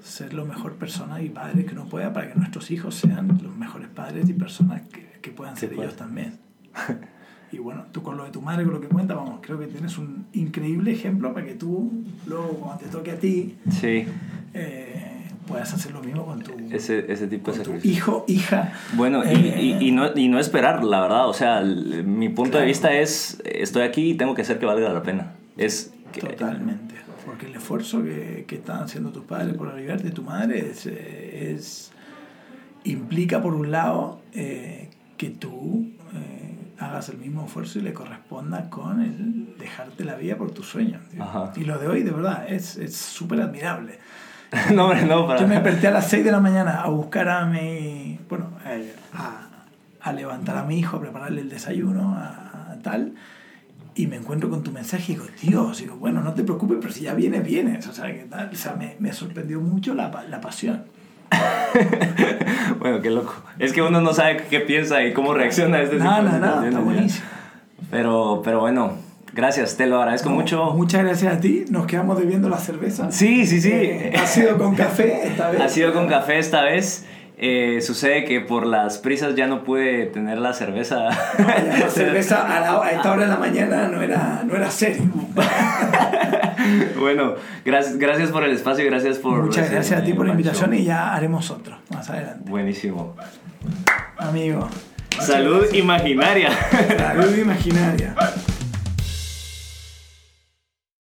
ser lo mejor persona y padre que uno pueda para que nuestros hijos sean los mejores padres y personas que, que puedan ser pues. ellos también. Y bueno, tú con lo de tu madre, con lo que cuenta, vamos, creo que tienes un increíble ejemplo para que tú, luego cuando te toque a ti, Sí, eh, puedas hacer lo mismo con tu, ese, ese tipo de con tu sacrificio. hijo, hija. Bueno, y, Eh, y, y no, y no esperar, la verdad. O sea, el- mi punto Claro. de vista es, estoy aquí y tengo que hacer que valga la pena. Es que, Totalmente. Porque el esfuerzo que, que están haciendo tus padres por ayudarte, tu madre, es, eh, es- implica por un lado eh, que tú hagas el mismo esfuerzo y le corresponda con el dejarte la vida por tus sueños. Y lo de hoy, de verdad, es es súper admirable. no, no, para Yo me desperté a las 6 de la mañana a buscar a mi. Bueno, eh, a, a levantar a mi hijo, a prepararle el desayuno, a, a tal. Y me encuentro con tu mensaje y digo, Dios, digo, bueno, no te preocupes, pero si ya vienes, vienes. O sea, ¿qué tal? O sea me, me sorprendió mucho la, la pasión. Bueno, qué loco. Es que uno no sabe qué piensa y cómo reacciona a este No, tipo de no, no, situaciones. Pero, pero bueno, gracias, te lo agradezco mucho. Muchas gracias a ti. Nos quedamos debiendo la cerveza. Sí, sí, sí. Eh, ha sido con café esta vez. Ha sido con café esta vez. Eh, sucede que por las prisas ya no pude tener la cerveza. La cerveza a, la- a esta hora de la mañana no era, no era serio. bueno, gracias, gracias por el espacio y gracias por... Muchas gracias a ti por la invitación y ya haremos otro más adelante. Buenísimo. Amigo. Salud imaginaria. Salud imaginaria.